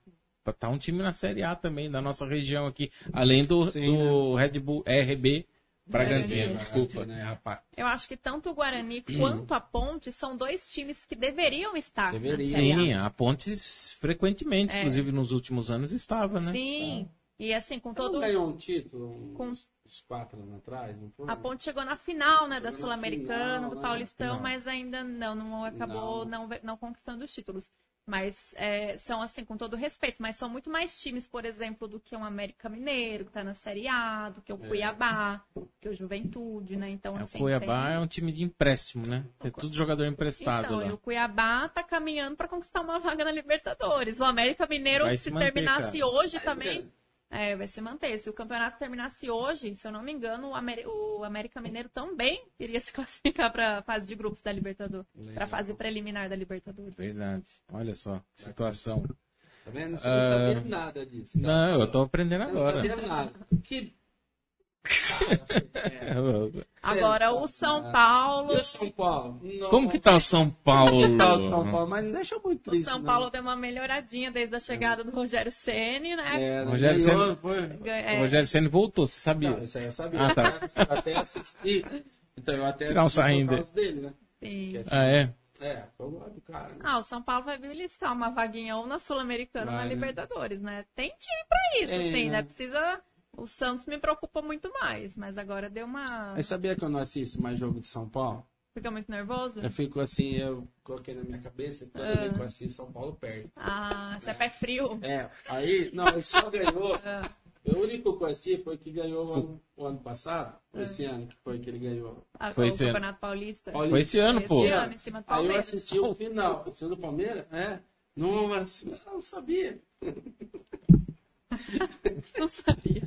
pra estar um time na Série A também, da nossa região aqui. Além do, Sim, do Red Bull RB Bragantino, Bragantino. desculpa. Né, rapaz? Eu acho que tanto o Guarani Hum. quanto a Ponte são dois times que deveriam estar Deveriam. na Série A. Sim, a ponte frequentemente, É. inclusive nos últimos anos, estava, né? Sim. E assim, com Todo... ganhou um título Com- uns, uns quatro anos atrás, não foi? A Ponte chegou na final, né, da Chegou Sul-Americana, do né, Paulistão, final. mas ainda não, não acabou não. não conquistando os títulos. Mas é, são assim, com todo respeito, mas são muito mais times, por exemplo, do que o América Mineiro, que tá na Série A, do que o É. Cuiabá, do que o Juventude, né? Então, É, assim. o Cuiabá tem- é um time de empréstimo, né? É tudo jogador emprestado Então, lá. e o Cuiabá tá caminhando para conquistar uma vaga na Libertadores. O América Mineiro, Vai se, se manter, terminasse cara. hoje também, é, vai se manter. Se o campeonato terminasse hoje, se eu não me engano, o, Ameri- o América Mineiro também iria se classificar para fase de grupos da Libertadores, para fase preliminar da Libertadores. Verdade. Olha só, que situação. Tá vendo? Você Ah, não sabia nada disso. cara. Não, eu tô aprendendo Você não agora. sabia nada. Que. É. Agora o São Paulo, E o São Paulo? Não. Como que tá o São Paulo? Como que tá o São Paulo? Mas não deixa muito o triste. São não. Paulo deu uma melhoradinha desde a chegada do Rogério Ceni, né? É, O Rogério Ceni- foi. Ganha- O é, Rogério Senna voltou, você sabia? Não, isso aí eu sabia. Ah, tá. Até- assisti. Então eu até Tirar um por causa dele, né? sim. É assim, Ah, é? É, do cara. né? Ah, o São Paulo vai beliscar uma vaguinha ou na Sul-Americana ou na né? Libertadores, né? Tem time pra isso, É, assim, né? né? Precisa. O Santos me preocupa muito mais, mas agora deu uma. Mas sabia que eu não assisto mais jogo de São Paulo? Fica muito nervoso? Eu fico assim, eu coloquei na minha cabeça que toda vez que eu assisto São Paulo perde. Ah, você é pé frio. É, aí, não, ele só ganhou. Ah, O único que eu assisti foi que ganhou o ano, o ano passado, ou esse ano que foi que ele ganhou. ah, Foi o esse ano. Campeonato Paulista. Paulista. Foi esse ano, Esse pô. ano, em cima do Aí eu Palmeiras. assisti o final. Você do Palmeiras? É. Não, mas eu não sabia. Não sabia.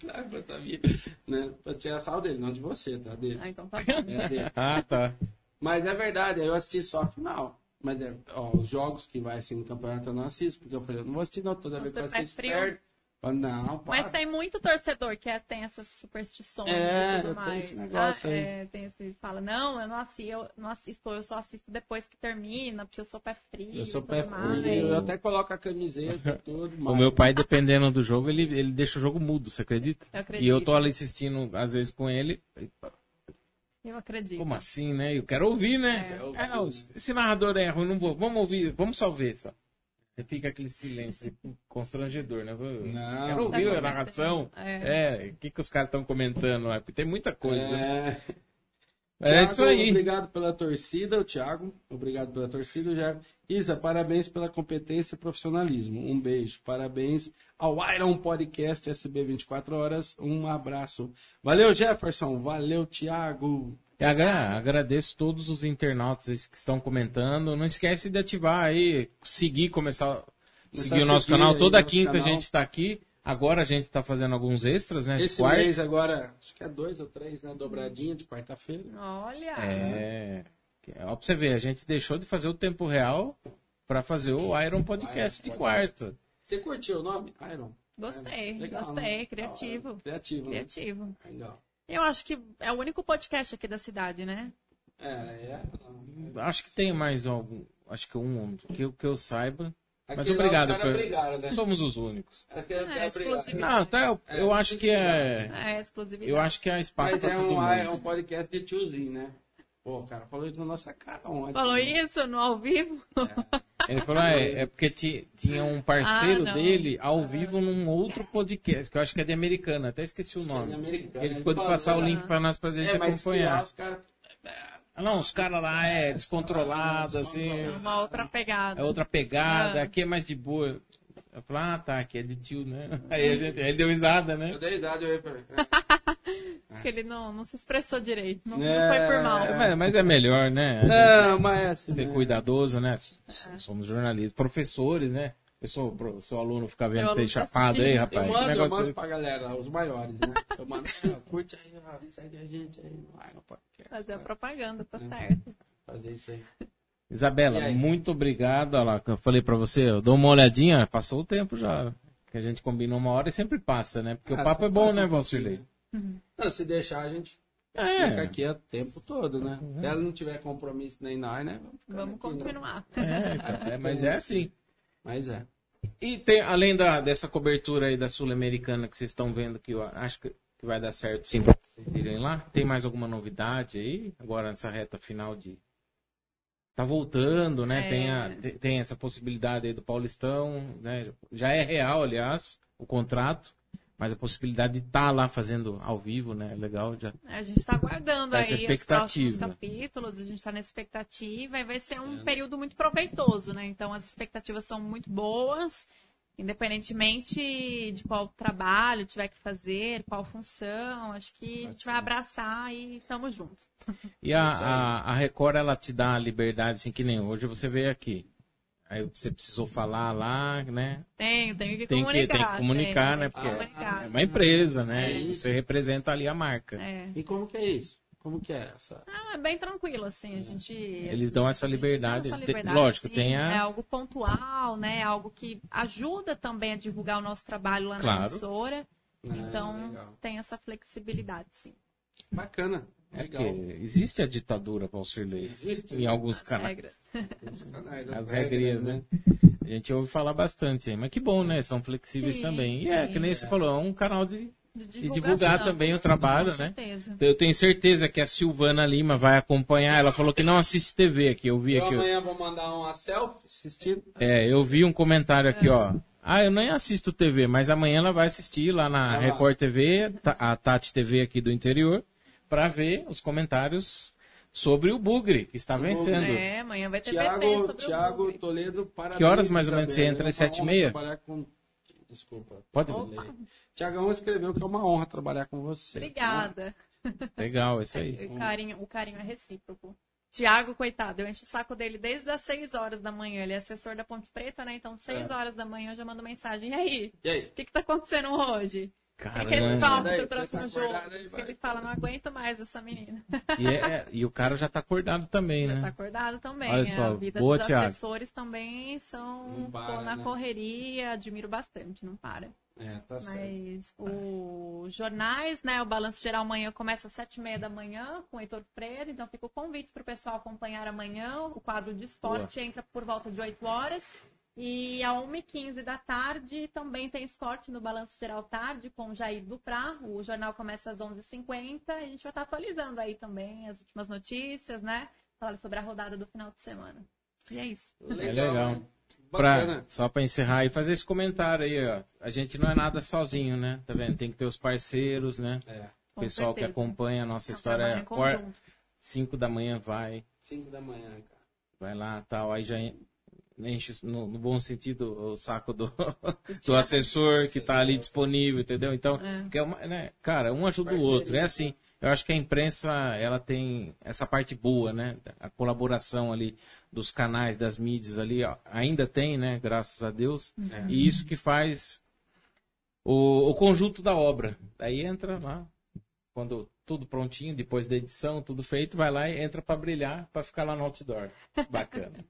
Claro que eu sabia. Né? Pra tirar sal dele, não de você, tá? Dele. Ah, então tá bom. É dele. Ah, tá. Mas é verdade, aí eu assisti só a final. Mas é, ó, os jogos que vai assim no campeonato eu não assisto, porque eu falei, eu não vou assistir não, toda vez que eu Você assisto perde. Não, para. Mas tem muito torcedor que é- tem essas superstições É, e tudo tem mais. esse negócio Ah, aí. é, tem esse fala, não, eu não assisto, eu não assisto, eu só assisto depois que termina, porque eu sou pé frio. Eu sou e pé mais. frio, eu até coloco a camiseta, tudo. O meu pai, dependendo do jogo, ele, ele deixa o jogo mudo, você acredita? Eu acredito. E eu tô ali assistindo, às vezes, com ele. Eu acredito. Como assim, né? Eu quero ouvir, né? É. É, não, esse narrador é ruim, não vou. Vamos ouvir, vamos só ver. Só. Fica aquele silêncio constrangedor, né? Eu Não. quero Tá ouvir a comentando. narração. É. É, o que, que os caras estão comentando lá? Porque tem muita coisa. É. É, Thiago, isso aí. Obrigado pela torcida, o Thiago. Obrigado pela torcida, já. Isa, parabéns pela competência e profissionalismo. Um beijo. Parabéns ao Iron Podcast SB 24 horas. Um abraço. Valeu, Jefferson. Valeu, Thiago. Agra- agradeço todos os internautas que estão comentando. Não esquece de ativar aí, seguir, começar a Começar seguir a o nosso seguir canal. Toda quinta a canal. gente está aqui. Agora a gente está fazendo alguns extras, né? de Esse quarta. mês agora, acho que é dois ou três, né? Dobradinha de quarta-feira. Olha. É. Ó, pra você ver, a gente deixou de fazer o tempo real para fazer o Iron Podcast de Iron quarta. Você curtiu o nome? Iron. Gostei, Legal, gostei. né? Criativo. Criativo, né? Criativo. Legal. Eu acho que é o único podcast aqui da cidade, né? É, é. Acho que tem mais algum. Acho que um que, eu- que eu saiba. Mas Aqui lá obrigado. Por- brigaram, né? Somos os únicos. Aqui, É, é, exclusivo. Não, tá, eu, É, eu acho que é. É exclusividade. Eu acho que há espaço Mas para é todo um, mundo. é um podcast de tiozinho, né? Pô, cara, falou isso na nossa cara ontem. Falou né? isso no ao vivo? Ele falou, ah, é, é porque ti- tinha um parceiro Ah, dele ao vivo num outro podcast, que eu acho que é de americana, até esqueci o É nome. americano. Ele ficou de passar o link pra nós pra gente É, mas diz que lá acompanhar. os caras... Ah, não, os caras lá é descontrolado, assim, É Uma outra pegada. é outra pegada, Ah. aqui é mais de boa. Eu falei, ah, tá, aqui é de tio, né? Aí a gente, aí ele deu risada, né? Eu dei idade, eu ia pra... Acho que ele não, não se expressou direito. Não, não É. foi por mal. É, mas, mas é melhor, né? Não, mas é assim. ser né? cuidadoso, né? Somos jornalistas, professores, né? Pessoal, pro- seu aluno fica vendo você chapado aí, rapaz. Eu mando, eu mando é- pra galera, os maiores, né? Eu mando, curte aí, segue a gente aí, vai no podcast. Fazer a propaganda, tá Uhum. certo. Fazer isso aí. Isabela, aí? muito obrigado. Olha lá, que eu falei pra você, eu dou uma olhadinha, passou o tempo já. Que a gente combinou uma hora e sempre passa, né? Porque Ah, o papo é bom, né, Valcirlei? Não, se deixar, a gente fica É, aqui o tempo todo, né? Se ela não tiver compromisso nem nós, né? ficar Vamos aqui, né? continuar. é, cara, é, mas é assim. Mas é. E tem, além da, dessa cobertura aí da Sul-Americana que vocês estão vendo que eu acho que, que vai dar certo sim pra vocês irem lá, tem mais alguma novidade aí? Agora nessa reta final de. Tá voltando, né? É. Tem, a- tem- tem essa possibilidade aí do Paulistão, né? Já é real, aliás, o contrato, mas a possibilidade de estar lá fazendo ao vivo, né? Legal, já. A gente está aguardando Essa aí os expectativa. próximos capítulos, a gente está na expectativa e vai ser um período muito proveitoso, né? Então as expectativas são muito boas, independentemente de qual trabalho tiver que fazer, qual função, acho que a gente vai abraçar e estamos juntos. E a, a, a Record, ela te dá a liberdade, assim, que nem hoje você veio aqui. Aí você precisou falar lá, né? Tenho, tenho que Tem que, comunicar. tem que comunicar, né? tem que Porque comunicar. é uma empresa, né? É E você representa ali a marca. É. E como que é isso? Como que é essa? Ah, é bem tranquilo, assim, a gente... Eles dão essa liberdade. essa liberdade, lógico, sim. tem a- É algo pontual, né? Algo que ajuda também a divulgar o nosso trabalho lá Claro. na emissora. Ah, Então, legal. tem essa flexibilidade, sim. Bacana. É Legal. porque existe a ditadura, Valcirlei, Existe, em né? alguns As canais. regras. Os canais, As as regrinhas, né? A gente ouve falar bastante aí. Mas que bom, né? São flexíveis Sim, também. E é, sim. que nem você falou, é um canal de... De divulgar também o trabalho, Com né? certeza. Eu tenho certeza que a Silvana Lima vai acompanhar. Ela falou que não assiste TV aqui. Eu vi Eu aqui. amanhã vou mandar uma selfie assistindo. É, eu vi um comentário aqui, ó. Ah, eu nem assisto TV, mas amanhã ela vai assistir lá na Ah lá. Record TV, a Tati TV aqui do interior, pra ver os comentários sobre o Bugre, que está vencendo. É, amanhã vai ter Tiago, o Tiago Bugre. Toledo, parabéns. Que horas mais ou menos você entra? É Sete e meia? trabalhar com... Desculpa. Pode? Falei. Tiagão escreveu que é uma honra trabalhar com você. Obrigada. Legal, isso aí. O carinho, o carinho é recíproco. Tiago, coitado, eu encho o saco dele desde as 6 horas da manhã. Ele é assessor da Ponte Preta, né? Então, 6 É. horas da manhã eu já mando mensagem. E aí? E aí? O que, que tá acontecendo hoje? O que, que ele Caramba. fala Daí, pro próximo tá jogo? que ele fala, não aguento mais essa menina. E, é- e o cara já tá acordado também, Já tá né? acordado também. Olha né? só, a vida boa, dos Thiago. assessores também são para, tô na né? correria, admiro bastante, não para. É, tá certo. Mas os jornais, né? O Balanço Geral amanhã começa às sete e meia da manhã com o Heitor Freire. Então fica o convite para o pessoal acompanhar amanhã. O quadro de esporte entra por volta de 8 horas. E a 1h15 da tarde também tem esporte no Balanço Geral Tarde com o Jair Duprá. O jornal começa às 11h50. A gente vai estar atualizando aí também as últimas notícias, né? Falar sobre a rodada do final de semana. E é isso. É legal. né? Pra, só pra encerrar e fazer esse comentário aí, ó. A gente não é nada sozinho, né? Tá vendo? Tem que ter os parceiros, né? É, O pessoal que acompanha a nossa É história. 5 da manhã vai, 5 da manhã, cara. vai lá tal. Aí já enche, no, no bom sentido, o saco do, do assessor que tá ali disponível, entendeu? Então, É. é uma, né, cara, um ajuda o Parceria. outro. É assim, eu acho que a imprensa, ela tem essa parte boa, né? A colaboração ali dos canais, das mídias ali, ó, ainda tem, né? Graças a Deus. É. E isso que faz o, o conjunto da obra. Aí entra lá, quando tudo prontinho, depois da edição, tudo feito, vai lá e entra para brilhar, para ficar lá no outdoor. Bacana.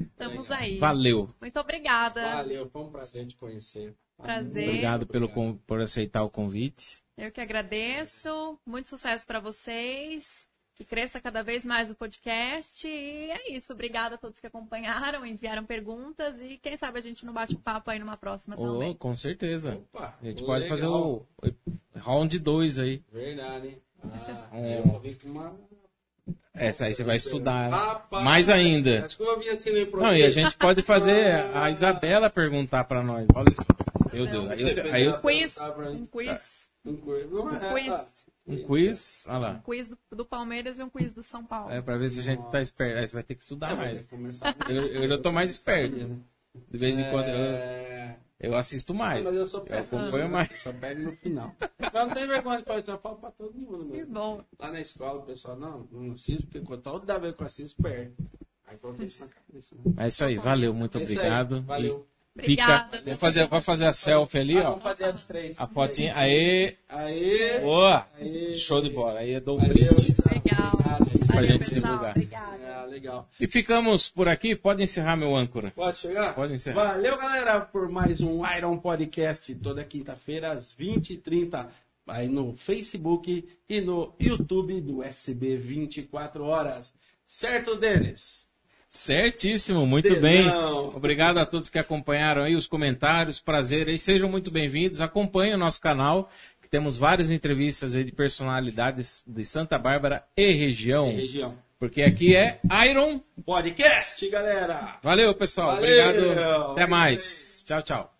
Estamos Legal. aí. Valeu. Muito obrigada. Valeu, foi um prazer te conhecer. Prazer. Obrigado pelo, obrigado. por aceitar o convite. Eu que agradeço. Muito sucesso para vocês. Que cresça cada vez mais o podcast. E é isso. Obrigada a todos que acompanharam, enviaram perguntas. E quem sabe a gente não bate um papo aí numa próxima Oh, também. com certeza. Opa, A gente ô, pode legal. fazer o, o round 2 aí. Verdade, hein? Ah, É. eu vou vir com uma Essa aí você vai estudar Rapaz, mais ainda. Acho que eu assim no improviso. Não, e a gente pode fazer a Isabela perguntar pra nós. Olha isso. Meu Deus. Aí eu, te- aí eu-. Tá Um quiz. Um quiz. É, Um quiz. um quiz. Olha lá. Um quiz do, do Palmeiras e um quiz do São Paulo. É pra ver se a gente tá esperto. Aí você vai ter que estudar vai mais. Eu, eu já tô mais esperto. De vez em quando eu, É... eu assisto mais. Mas eu sou Eu pego. acompanho mais. Eu só pego no final. Mas não tem vergonha de fazer São Paulo pra todo mundo, Que mano. bom. Lá na escola, o pessoal, não, não assisto, porque toda vez que eu assisto, perde. Aí coloquei isso na cabeça. né? É isso aí. Valeu. Muito É isso aí. obrigado. Valeu. E fica, Obrigada. vou fazer, vou fazer a selfie ali, Ah, ó. Vamos fazer a de três. A fotinha. Aê. Aê! Boa. Aê! Show de bola. Aí eu dou um. Legal. Obrigado, gente. pra Valeu, gente pessoal. divulgar. Obrigada. É, legal. E ficamos por aqui. Pode encerrar, meu âncora. Pode chegar? Pode encerrar. Valeu, galera, por mais um Iron Podcast, toda quinta-feira, às 20h30, aí no Facebook e no YouTube do SB 24 Horas. Certo, Denis? Certíssimo, muito Dedão. bem. Obrigado a todos que acompanharam aí os comentários, prazer aí, sejam muito bem-vindos. Acompanhem o nosso canal, que temos várias entrevistas aí de personalidades de Santa Bárbara e região, Em região. porque aqui é Iron. Podcast, galera! Valeu, pessoal. Valeu. Obrigado. Até mais. Tchau, tchau.